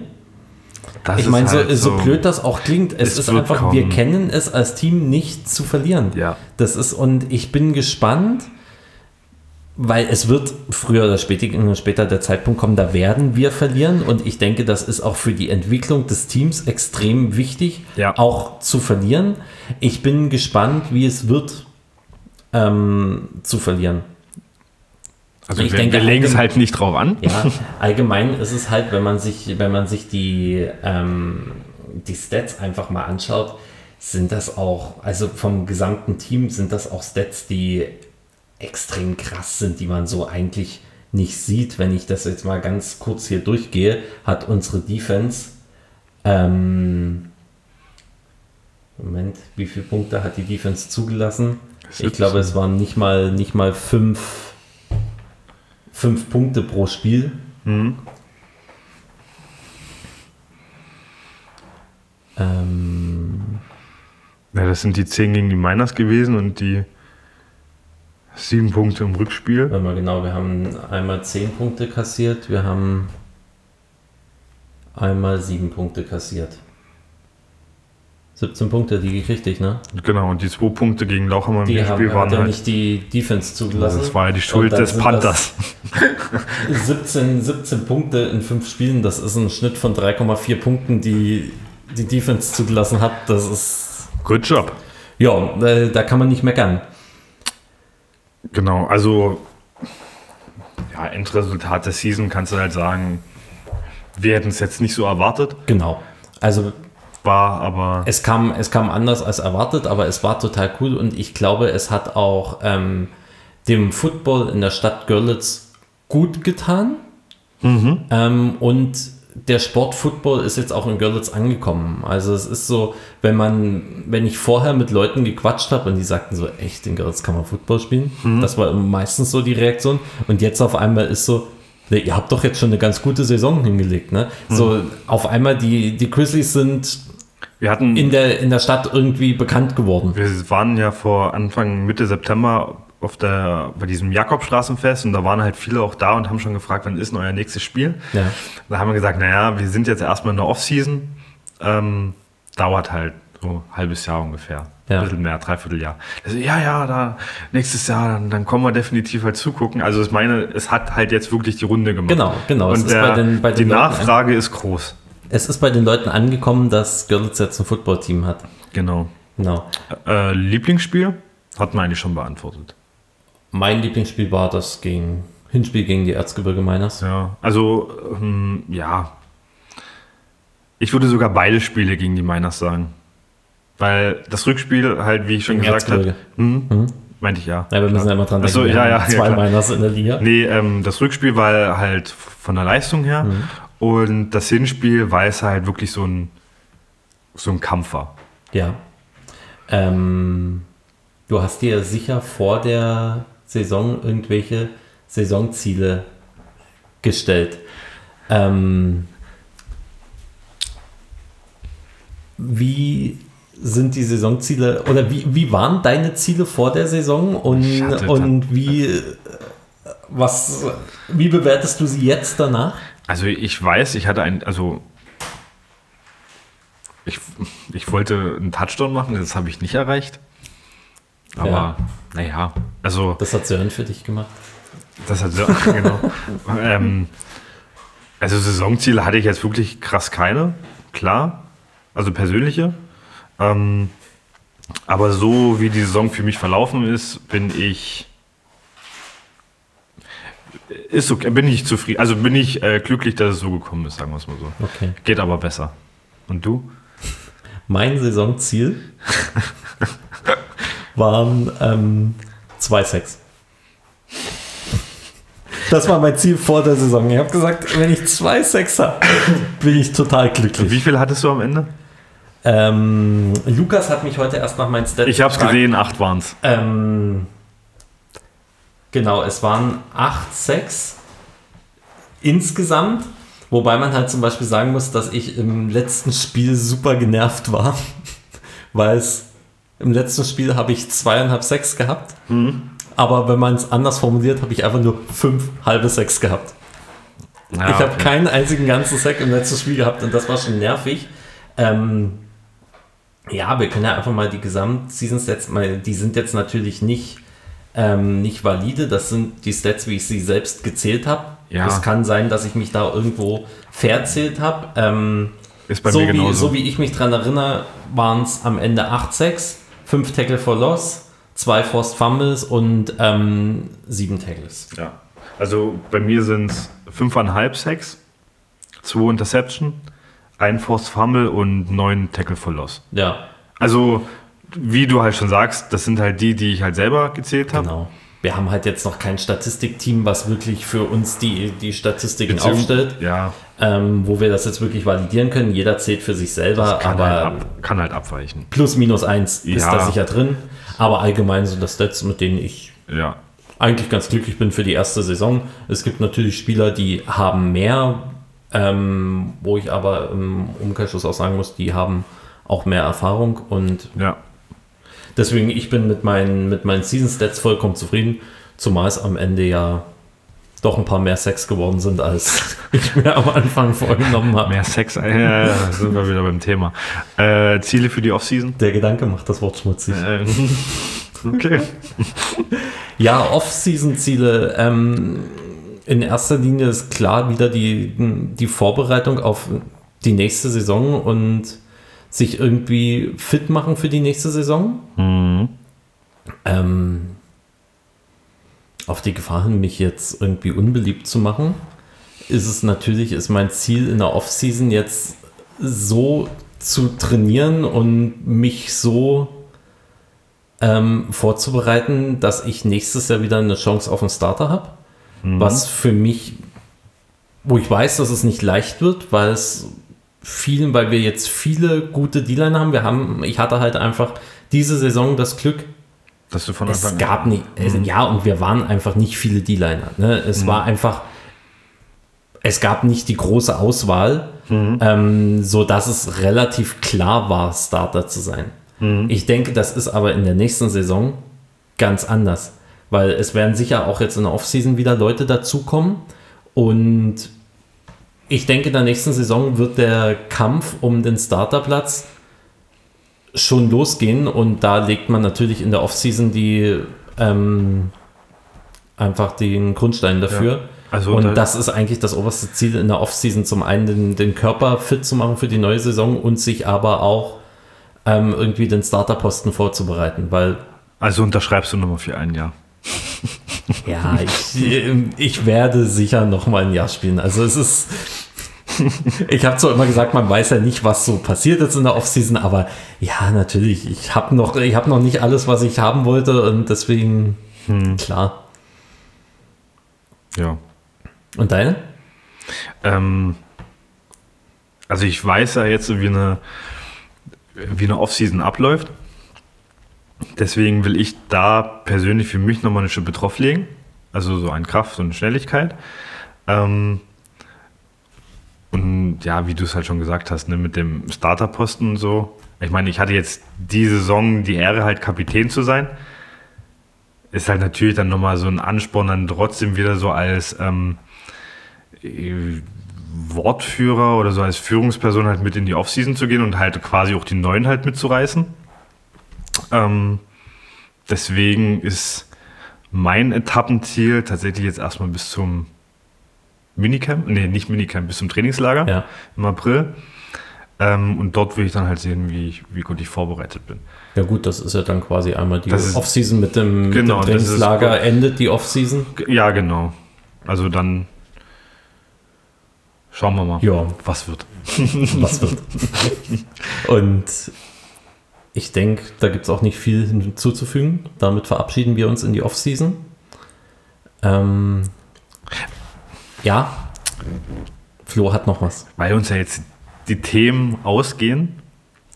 Das ich meine, halt so, so blöd das auch klingt, es, Es ist einfach, wir kennen es als Team nicht zu verlieren. Ja. Das ist, und ich bin gespannt, weil es wird früher oder später, später der Zeitpunkt kommen, da werden wir verlieren. Und ich denke, das ist auch für die Entwicklung des Teams extrem wichtig, Ja. auch zu verlieren. Ich bin gespannt, wie es wird, ähm, zu verlieren. Also ich wir, denke, wir legen es halt nicht drauf an. Ja, allgemein ist es halt, wenn man sich, wenn man sich die, ähm, die Stats einfach mal anschaut, sind das auch, also vom gesamten Team sind das auch Stats, die extrem krass sind, die man so eigentlich nicht sieht. Wenn ich das jetzt mal ganz kurz hier durchgehe, hat unsere Defense, ähm, Moment, wie viele Punkte hat die Defense zugelassen? Ich 17. glaube, es waren nicht mal, nicht mal fünf, fünf Punkte pro Spiel. Mhm. Ähm, Ja, das sind die 10 gegen die Miners gewesen und die 7 Punkte im Rückspiel. warte mal genau, wir haben einmal 10 Punkte kassiert, wir haben einmal 7 Punkte kassiert. 17 Punkte, die richtig, ne? Genau, und die 2 Punkte gegen Lauchhammer im Die haben Spiel hat waren ja halt. nicht die Defense zugelassen. Das war ja die Schuld des Panthers. das 17, 17 Punkte in 5 Spielen, das ist ein Schnitt von 3,4 Punkten, die die Defense zugelassen hat. Das ist, Good job. ja, äh, da kann man nicht meckern. Genau, also ja, Endresultat der Season kannst du halt sagen, wir hätten es jetzt nicht so erwartet, Genau. Also war aber Es kam, es kam anders als erwartet, aber es war total cool und ich glaube, es hat auch ähm, dem Football in der Stadt Görlitz gut getan. Ähm, und der Sport Football ist jetzt auch in Görlitz angekommen. Also es ist so, wenn man, wenn ich vorher mit Leuten gequatscht habe und die sagten so, echt, in Görlitz kann man Football spielen. Das war meistens so die Reaktion. Und jetzt auf einmal ist so, ne, ihr habt doch jetzt schon eine ganz gute Saison hingelegt. Ne? So auf einmal die, die Grizzlies sind wir hatten in der, in der Stadt irgendwie bekannt geworden. Wir waren ja vor Anfang, Mitte September auf der, bei diesem Jakobstraßenfest und da waren halt viele auch da und haben schon gefragt, wann ist denn euer nächstes Spiel? Ja. Da haben wir gesagt, naja, wir sind jetzt erstmal in der Off-Season. Ähm, dauert halt so ein halbes Jahr ungefähr. Ja. Ein bisschen mehr, dreiviertel Jahr. Also, ja, ja, da nächstes Jahr, dann, dann kommen wir definitiv halt zugucken. Also ich meine, es hat halt jetzt wirklich die Runde gemacht. Genau, genau. Und der, bei den- bei den die Leuten Nachfrage ist groß. Es ist bei den Leuten angekommen, dass Görlitz jetzt ein Footballteam hat. Genau. Genau. Äh, Lieblingsspiel? Hat man eigentlich schon beantwortet. Mein Lieblingsspiel war das gegen Hinspiel gegen die Erzgebirge Miners. Ja, also ähm, ja. Ich würde sogar beide Spiele gegen die Miners sagen. Weil das Rückspiel halt, wie ich schon Gegen gesagt habe, hm, meinte ich ja. Ja, wir müssen ja immer dran denken. Achso, ja, ja, ja, Zwei klar. Miners in der Liga. Nee, ähm, das Rückspiel war halt von der Leistung her Mhm. und das Hinspiel, weil es halt wirklich so ein, so ein Kampf war. Ja. Ähm, du hast dir sicher vor der Saison irgendwelche Saisonziele gestellt. Ähm, wie sind die Saisonziele oder wie, wie waren deine Ziele vor der Saison und, und wie, äh, was, wie bewertest du sie jetzt danach? Also ich weiß, ich hatte ein, also ich, ich wollte einen Touchdown machen, das habe ich nicht erreicht. Aber Ja. naja, also Das hat Sören für dich gemacht. das hat so, genau. ähm, also Saisonziele hatte ich jetzt wirklich krass keine, klar, also persönliche. Ähm, aber so wie die Saison für mich verlaufen ist, bin ich ist okay, bin ich zufrieden. Also bin ich äh, glücklich, dass es so gekommen ist, sagen wir es mal so. Okay. Geht aber besser. Und du? Mein Saisonziel waren ähm, zwei Sex. Das war mein Ziel vor der Saison. Ich habe gesagt, wenn ich zwei Sex habe, bin ich total glücklich. Wie viel hattest du am Ende? Ähm, Lukas hat mich heute erst nach meinen Stats Ich habe es gesehen, acht waren es. Ähm, genau, es waren 8, 6 insgesamt, Wobei man halt zum Beispiel sagen muss, dass ich im letzten Spiel super genervt war, weil es im letzten Spiel habe ich zweieinhalb Sechs gehabt, mhm. aber wenn man es anders formuliert, habe ich einfach nur fünf halbe Sechs gehabt. Ja, ich habe okay. keinen einzigen ganzen Sack im letzten Spiel gehabt und das war schon nervig. Ähm, ja, wir können ja einfach mal die Gesamt-Season-Stats, die sind jetzt natürlich nicht, ähm, nicht valide. Das sind die Stats, wie ich sie selbst gezählt habe. Ja. Es kann sein, dass ich mich da irgendwo verzählt habe. Ähm, Ist bei so mir genauso. Wie, so wie ich mich daran erinnere, waren es am Ende 8-6, 5 Tackle for Loss, 2 Forced Fumbles und ähm, 7 Tackles. Ja, also bei mir sind es 5,5 Sacks, 2 Interception, ein Forced Fumble und 9 Tackle for Loss. Ja. Also, wie du halt schon sagst, das sind halt die, die ich halt selber gezählt habe. Genau wir haben halt jetzt noch kein Statistikteam, was wirklich für uns die, die Statistiken Beziehung, aufstellt, ja. ähm, wo wir das jetzt wirklich validieren können. Jeder zählt für sich selber, kann aber halt ab, kann halt abweichen. Plus minus eins ja. ist da sicher drin, aber allgemein sind das Stats, mit denen ich ja. eigentlich ganz glücklich bin für die erste Saison. Es gibt natürlich Spieler, die haben mehr, ähm, wo ich aber im Umkehrschluss auch sagen muss, die haben auch mehr Erfahrung und ja. Deswegen, ich bin mit meinen, mit meinen Season Stats vollkommen zufrieden, zumal es am Ende ja doch ein paar mehr Sex geworden sind, als ich mir am Anfang vorgenommen habe. Mehr Sex, äh, sind wir wieder beim Thema. Äh, Ziele für die Offseason? Der Gedanke macht das Wort schmutzig. Äh, okay. ja, Off-Season-Ziele. Ähm, in erster Linie ist klar wieder die, die Vorbereitung auf die nächste Saison und sich irgendwie fit machen für die nächste Saison. Mhm. Ähm, auf die Gefahr hin, mich jetzt irgendwie unbeliebt zu machen, ist es natürlich, ist mein Ziel in der Offseason jetzt so zu trainieren und mich so ähm, vorzubereiten, dass ich nächstes Jahr wieder eine Chance auf einen Starter habe. Mhm. Was für mich, wo ich weiß, dass es nicht leicht wird, weil es vielen, weil wir jetzt viele gute D-Line haben. Wir haben, ich hatte halt einfach diese Saison das Glück, dass du von Anfang es gab nicht, also mhm. ja, und wir waren einfach nicht viele D-Liner. Ne? Es mhm. war einfach, es gab nicht die große Auswahl, mhm. ähm, so dass es relativ klar war, Starter zu sein. Mhm. Ich denke, das ist aber in der nächsten Saison ganz anders, weil es werden sicher auch jetzt in der Offseason wieder Leute dazukommen und ich denke, in der nächsten Saison wird der Kampf um den Starterplatz schon losgehen und da legt man natürlich in der Offseason die ähm, einfach den Grundstein dafür. Ja. Also und das ist eigentlich das oberste Ziel in der Offseason, zum einen den, den, Körper fit zu machen für die neue Saison und sich aber auch ähm, irgendwie den Starterposten vorzubereiten, weil also unterschreibst du nochmal für ein Jahr. Ja, ich, ich werde sicher noch mal ein Jahr spielen. Also es ist, ich habe zwar immer gesagt, man weiß ja nicht, was so passiert ist in der Offseason, aber ja, natürlich, ich habe noch, hab noch nicht alles, was ich haben wollte und deswegen, hm. klar. Ja. Und deine? Ähm, also ich weiß ja jetzt, wie eine, wie eine Offseason abläuft. Deswegen will ich da persönlich für mich nochmal eine Schippe drauflegen. Also so an Kraft und Schnelligkeit. Ähm, und ja, wie du es halt schon gesagt hast, ne, mit dem Starterposten und so. Ich meine, ich hatte jetzt die Saison die Ehre, halt Kapitän zu sein. Ist halt natürlich dann nochmal so ein Ansporn, dann trotzdem wieder so als ähm, Wortführer oder so als Führungsperson halt mit in die Offseason zu gehen und halt quasi auch die Neuen halt mitzureißen. Ähm, deswegen ist mein Etappenziel tatsächlich jetzt erstmal bis zum Minicamp, nee, nicht Minicamp, bis zum Trainingslager ja. im April. Ähm, und dort will ich dann halt sehen, wie, ich, wie gut ich vorbereitet bin. Ja gut, das ist ja dann quasi einmal die Offseason mit dem, genau, mit dem Trainingslager, endet die Offseason. Ja, genau. Also dann schauen wir mal, ja. was wird. was wird. und ich denke, da gibt es auch nicht viel hinzuzufügen. Damit verabschieden wir uns in die Offseason. Ähm, ja, Flo hat noch was. Weil uns ja jetzt die Themen ausgehen,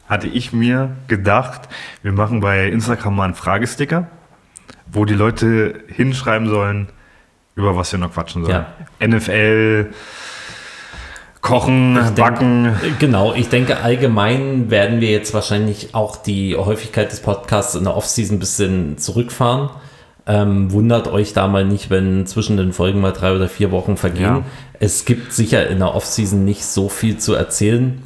hatte ich mir gedacht, wir machen bei Instagram mal einen Fragesticker, wo die Leute hinschreiben sollen, über was wir noch quatschen sollen. Ja. NFL, Kochen, denk- backen. Genau, ich denke, allgemein werden wir jetzt wahrscheinlich auch die Häufigkeit des Podcasts in der Offseason ein bisschen zurückfahren. Ähm, wundert euch da mal nicht, wenn zwischen den Folgen mal drei oder vier Wochen vergehen. Ja. Es gibt sicher in der Offseason nicht so viel zu erzählen.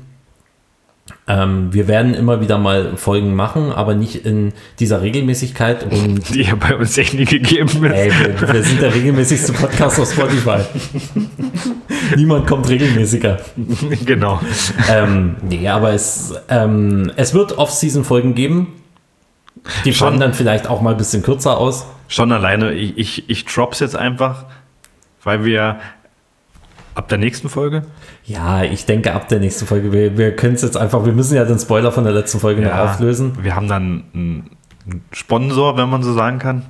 Ähm, wir werden immer wieder mal Folgen machen, aber nicht in dieser Regelmäßigkeit. Und Die ja bei uns echt nie gegeben ist. ey, wir, wir sind der regelmäßigste Podcast auf Spotify. Niemand kommt regelmäßiger. genau. ähm, nee, aber es, ähm, es wird Off-Season-Folgen geben. Die Schon. fallen dann vielleicht auch mal ein bisschen kürzer aus. Schon alleine, ich, ich, ich drops jetzt einfach, weil wir ab der nächsten Folge. Ja, ich denke ab der nächsten Folge. Wir, wir können es jetzt einfach, wir müssen ja den Spoiler von der letzten Folge noch auflösen. Wir haben dann einen Sponsor, wenn man so sagen kann.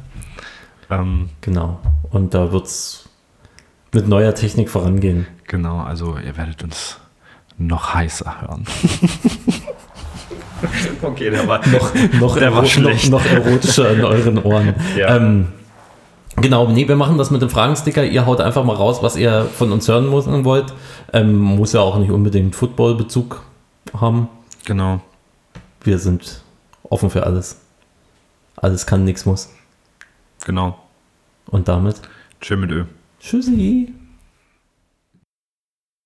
Ähm, Genau. Und da wird es mit neuer Technik vorangehen. genau, also ihr werdet uns noch heißer hören. okay, der war Noch, noch, Der war schlecht. noch, noch erotischer in euren Ohren. Ja. Ähm, genau, nee, wir machen das mit dem Fragensticker. Ihr haut einfach mal raus, was ihr von uns hören muss- wollt. Ähm, muss ja auch nicht unbedingt Football-Bezug haben. Genau. Wir sind offen für alles. Alles kann, nichts muss. Genau. Und damit Tschö mit Ö. Tschüssi.